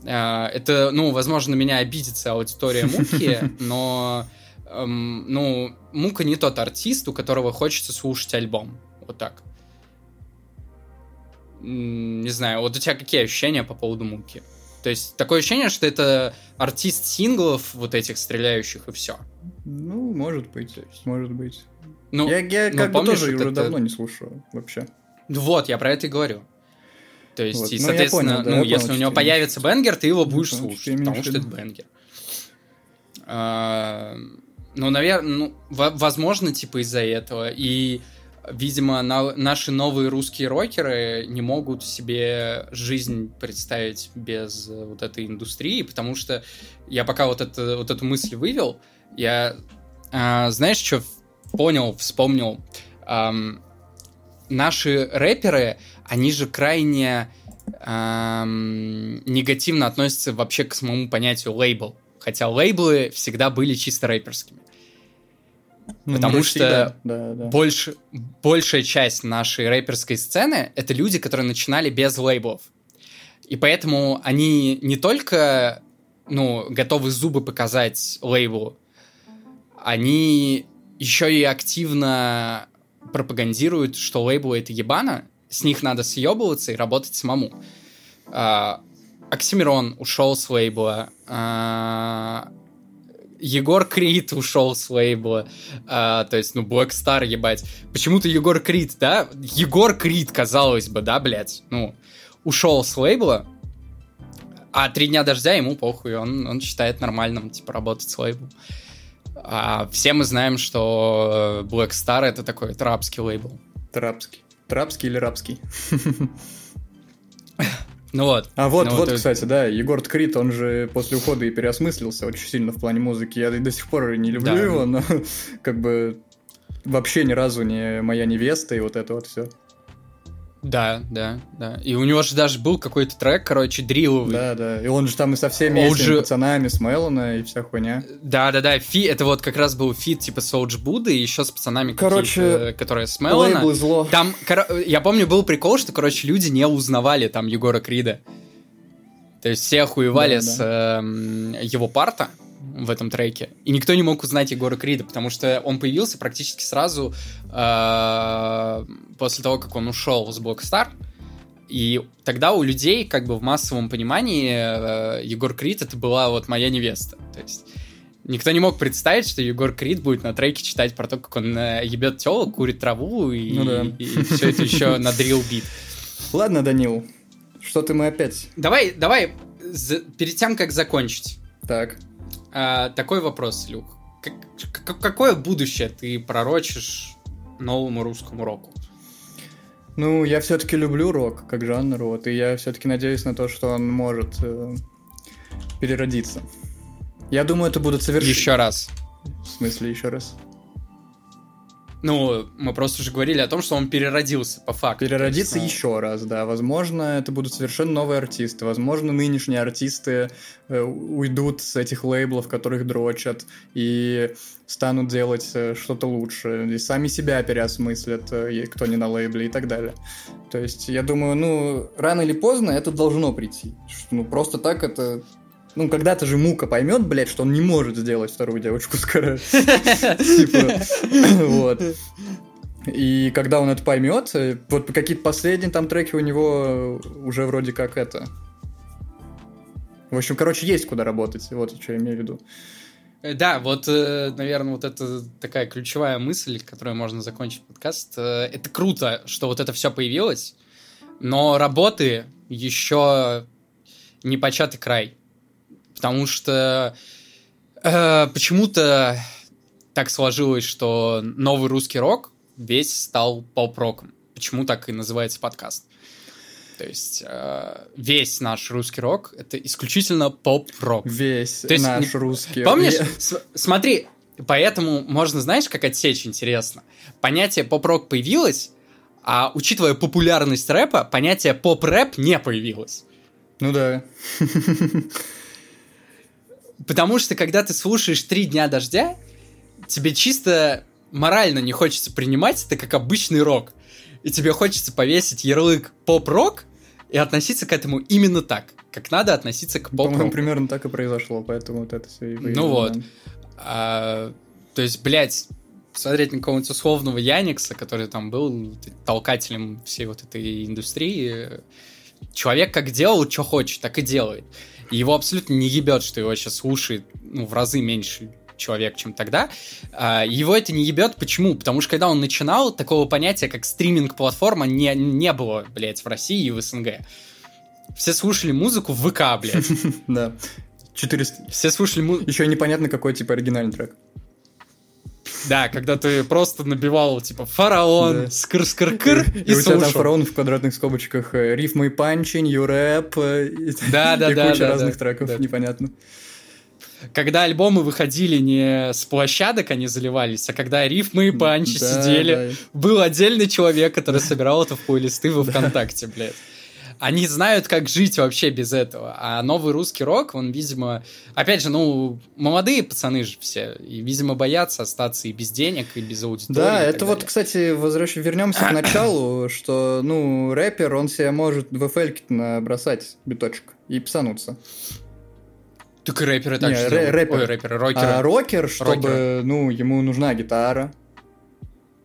Э, это, ну, возможно, меня обидится аудитория Муки, но, эм, ну, Мука не тот артист, у которого хочется слушать альбом. Вот так. Не знаю, вот у тебя какие ощущения по поводу Муки? То есть такое ощущение, что это артист синглов вот этих стреляющих и все. Ну, может быть, может быть. Ну, я, я ну, как помнишь, бы тоже уже это... давно не слушаю вообще. Ну вот, я про это и говорю. То есть, вот. и, соответственно, ну, понял, да, ну если понял, у него появится бенгер, ты его будешь ну, слушать, потому что это бенгер. Ну, наверное, ну, возможно, типа из-за этого. И видимо, на, наши новые русские рокеры не могут себе жизнь представить без э, вот этой индустрии, потому что я пока вот, это, вот эту мысль вывел, я, а, знаешь, что понял, вспомнил, эм, наши рэперы, они же крайне эм, негативно относятся вообще к самому понятию лейбл, хотя лейблы всегда были чисто рэперскими. Ну, Потому что да, большая часть нашей рэперской сцены — это люди, которые начинали без лейблов. И поэтому они не только ну, готовы зубы показать лейблу, они еще и активно пропагандируют, что лейблы — это ебано, с них надо съебываться и работать самому. А, Оксимирон ушел с лейбла, а, Егор Крид ушел с лейбла, а, то есть, ну, Black Star, ебать. Почему-то Егор Крид, да? Егор Крид, казалось бы, да, блядь? Ну, ушел с лейбла, а три дня дождя ему похуй, он, он считает нормальным, типа, работать с лейблом. А все мы знаем, что Black Star это такой трапский лейбл. Трапский. Трапский или рабский? Ну вот. А вот, ну вот, вот, кстати, да, Егор Ткрит, он же после ухода и переосмыслился очень сильно в плане музыки. Я до сих пор не люблю да. его, но как бы вообще ни разу не моя невеста и вот это вот все. Да, да, да. И у него же даже был какой-то трек, короче, дриловый. Да, да. И он же там и со всеми этими же... пацанами, с Мелона и вся хуйня. Да, да, да. Фи, это вот как раз был фит типа с OG Буды и еще с пацанами, короче, которые с Мелона. зло. Там, я помню, был прикол, что, короче, люди не узнавали там Егора Крида. То есть все охуевали да, с да. Э, его парта в этом треке. И никто не мог узнать Егора Крида, потому что он появился практически сразу э, после того, как он ушел с Blockstar. И тогда у людей, как бы в массовом понимании, э, Егор Крид это была вот моя невеста. То есть Никто не мог представить, что Егор Крид будет на треке читать про то, как он э, ебет телок, курит траву и, Ну да. и, все это еще на дрил бит. Ладно, Данил, что-то мы опять... Давай, давай, за- перед тем, как закончить, Так, а, такой вопрос, Люк. Как- какое будущее ты пророчишь новому русскому року? ну, я все-таки люблю рок как жанр, вот, и я все-таки надеюсь на то, что он может э, переродиться. Я думаю, это будут совершенно... Еще раз. В смысле, еще раз? Ну, мы просто уже говорили о том, что он переродился, по факту. Есть, ну, еще раз, да. Возможно, это будут совершенно новые артисты. Возможно, нынешние артисты э, уйдут с этих лейблов, которых дрочат, и станут делать э, что-то лучше. И сами себя переосмыслят, э, кто не на лейбле и так далее. То есть, я думаю, ну, рано или поздно это должно прийти. Ну, просто так это... Ну, когда-то же Мука поймет, блядь, что он не может сделать вторую девочку с каре. Типа, вот. И когда он это поймет, э, вот какие-то последние там треки у него уже вроде как это. В общем, короче, есть куда работать. Вот что я имею в виду. Э, Да, вот, наверное, вот это такая ключевая мысль, которой можно закончить подкаст. Э, Это круто, что вот это все появилось, но работы еще не початый край. Потому что э, почему-то так сложилось, что новый русский рок весь стал поп-роком. Почему так и называется подкаст? То есть э, весь наш русский рок это исключительно поп-рок. Весь То есть наш не- русский. Помнишь? С- смотри, поэтому можно, знаешь, как отсечь интересно. Понятие поп-рок появилось, а учитывая популярность рэпа, понятие поп-рэп не появилось. Ну да. Потому что когда ты слушаешь «Три дня дождя», тебе чисто морально не хочется принимать это как обычный рок. И тебе хочется повесить ярлык поп-рок и относиться к этому именно так, как надо относиться к По-моему, поп-року. примерно так и произошло, поэтому вот это все и появилось, Ну вот. А, то есть, блядь, смотреть на какого-нибудь условного Яникса, который там был толкателем всей вот этой индустрии, человек как делал, что хочет, так и делает. И его абсолютно не ебет, что его сейчас слушает ну, в разы меньше человек, чем тогда. А, Его это не ебет. Почему? Потому что когда он начинал, такого понятия, как стриминг-платформа, не, не было, блядь, в России и в СНГ. Все слушали музыку в ВК, блядь. Да. 400. Все слушали музыку... Еще непонятно, какой типа оригинальный трек. Да, когда ты просто набивал, типа, фараон, Да. скр-скр-кр, И, и, у тебя там фараон в квадратных скобочках э, рифмы и панчи, нью рэп э, и, Да, да, и да, куча да, разных да, треков, да. непонятно. Когда альбомы выходили не с площадок, они заливались, а когда рифмы и панчи Да, сидели, да. был отдельный человек, который собирал это в плейлисты во ВКонтакте, блядь. Они знают, как жить вообще без этого. А новый русский рок, он, видимо... Опять же, ну, молодые пацаны же все. И, видимо, боятся остаться и без денег, и без аудитории. Да, это вот, далее. кстати, возвращ... вернемся к началу, что, ну, рэпер, он себе может в FL набросать биточек и псануться. Так и рэперы так Не, же рэ- рэпер. Ой, рэперы, рокеры. А рокер, чтобы, Рокеры. ну, ему нужна гитара.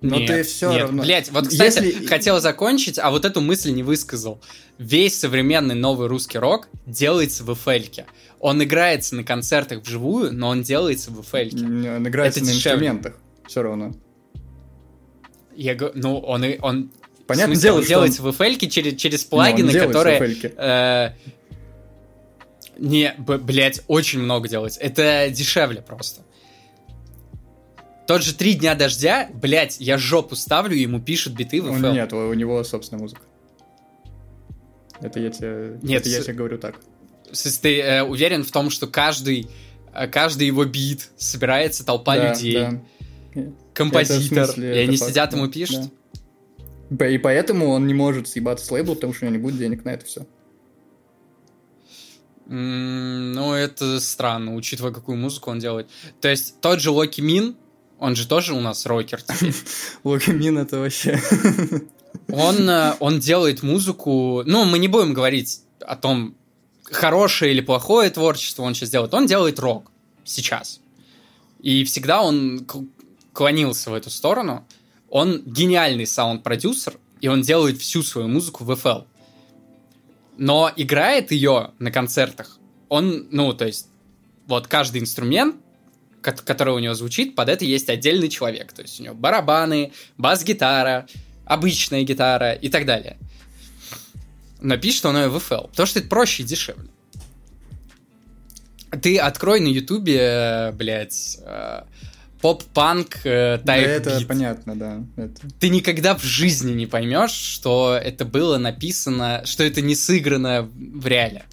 Но Нет, ты все нет. равно... Блять, вот, кстати, Если- хотел закончить, а вот эту мысль не высказал. Весь современный новый русский рок делается в эфельке. Он играется на концертах вживую, но он делается в эфельке. Он играется Это на дешевле. инструментах. Все равно. Я го- ну, он, он, Понятное смысле, дело, он делается в эфельке через, через Ну, он плагины, в которые... Э, не, блять, очень много делается. Это дешевле просто. Тот же «Три дня дождя», блять, я жопу ставлю, ему пишут биты в FL. Нет, у него собственная музыка. Это я тебе, Нет, это я тебе говорю так. Ты э, уверен в том, что каждый, э, каждый его бит собирается толпа Да, людей, да. композитор, смысле, и они факт, сидят ему пишут. да. И поэтому он не может съебаться с лейбла, потому что у него не будет денег на это все. Ну, это странно, учитывая, какую музыку он делает. То есть тот же Локи Мин, он же тоже у нас рокер теперь. Это вообще... Он, э, он делает музыку... Ну, мы не будем говорить о том, хорошее или плохое творчество он сейчас делает. Он делает рок сейчас. И всегда он клонился в эту сторону. Он гениальный саунд-продюсер, и он делает всю свою музыку в FL. Но играет ее на концертах. Он, ну, то есть, вот каждый инструмент который у него звучит, под это есть отдельный человек. То есть у него барабаны, бас-гитара, обычная гитара и так далее. Но пишет он ее в FL, потому что это проще и дешевле. Ты открой на ютубе, блядь, э, поп-панк э, Да, это понятно, да. Это... Ты никогда в жизни не поймешь, что это было написано, что это не сыграно в реале.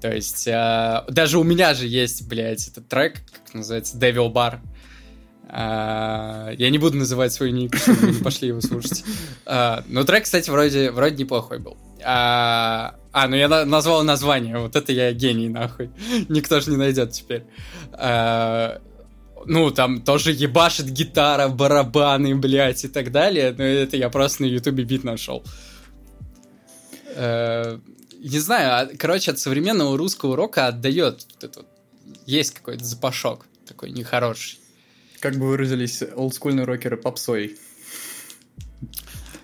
То есть, э, даже у меня же есть, блядь, этот трек, как называется, Devil Bar. Э, я не буду называть свой ник, пошли его слушать. Э, но трек, кстати, вроде, вроде неплохой был. А, а, ну я на- назвал название, вот это я гений, нахуй. Никто же не найдет теперь. Ну, там тоже ебашит гитара, барабаны, блядь, и так далее. Но это я просто на ютубе бит нашел. Не знаю, а, короче, от современного русского рока отдает вот это. Есть какой-то запашок такой нехороший. Как бы выразились олдскульные рокеры попсой.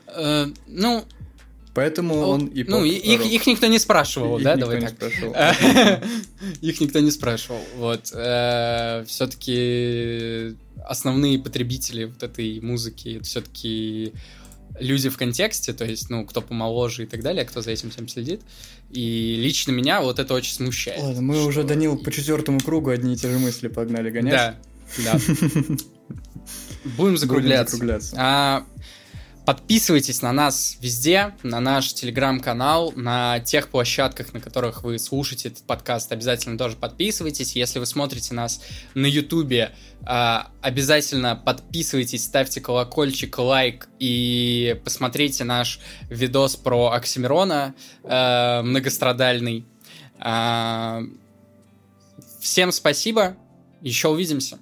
Э, ну, Поэтому Ол- он и ну, их, их никто не спрашивал, Их да, никто давай не так. спрашивал. Их никто не спрашивал. Вот. Все-таки основные потребители вот этой музыки все-таки люди в контексте, то есть, ну, кто помоложе и так далее, кто за этим всем следит. И лично меня вот это очень смущает. Ладно, мы что- уже, Данил, по четвертому кругу одни и те же мысли погнали гонять. Да, да. Будем Будем закругляться. закругляться. А, Подписывайтесь на нас везде, на наш телеграм-канал, на тех площадках, на которых вы слушаете этот подкаст. Обязательно тоже подписывайтесь. Если вы смотрите нас на ютубе, а, обязательно подписывайтесь, ставьте колокольчик, лайк и посмотрите наш видос про Оксимирона э, многострадальный. А, Всем спасибо, еще увидимся.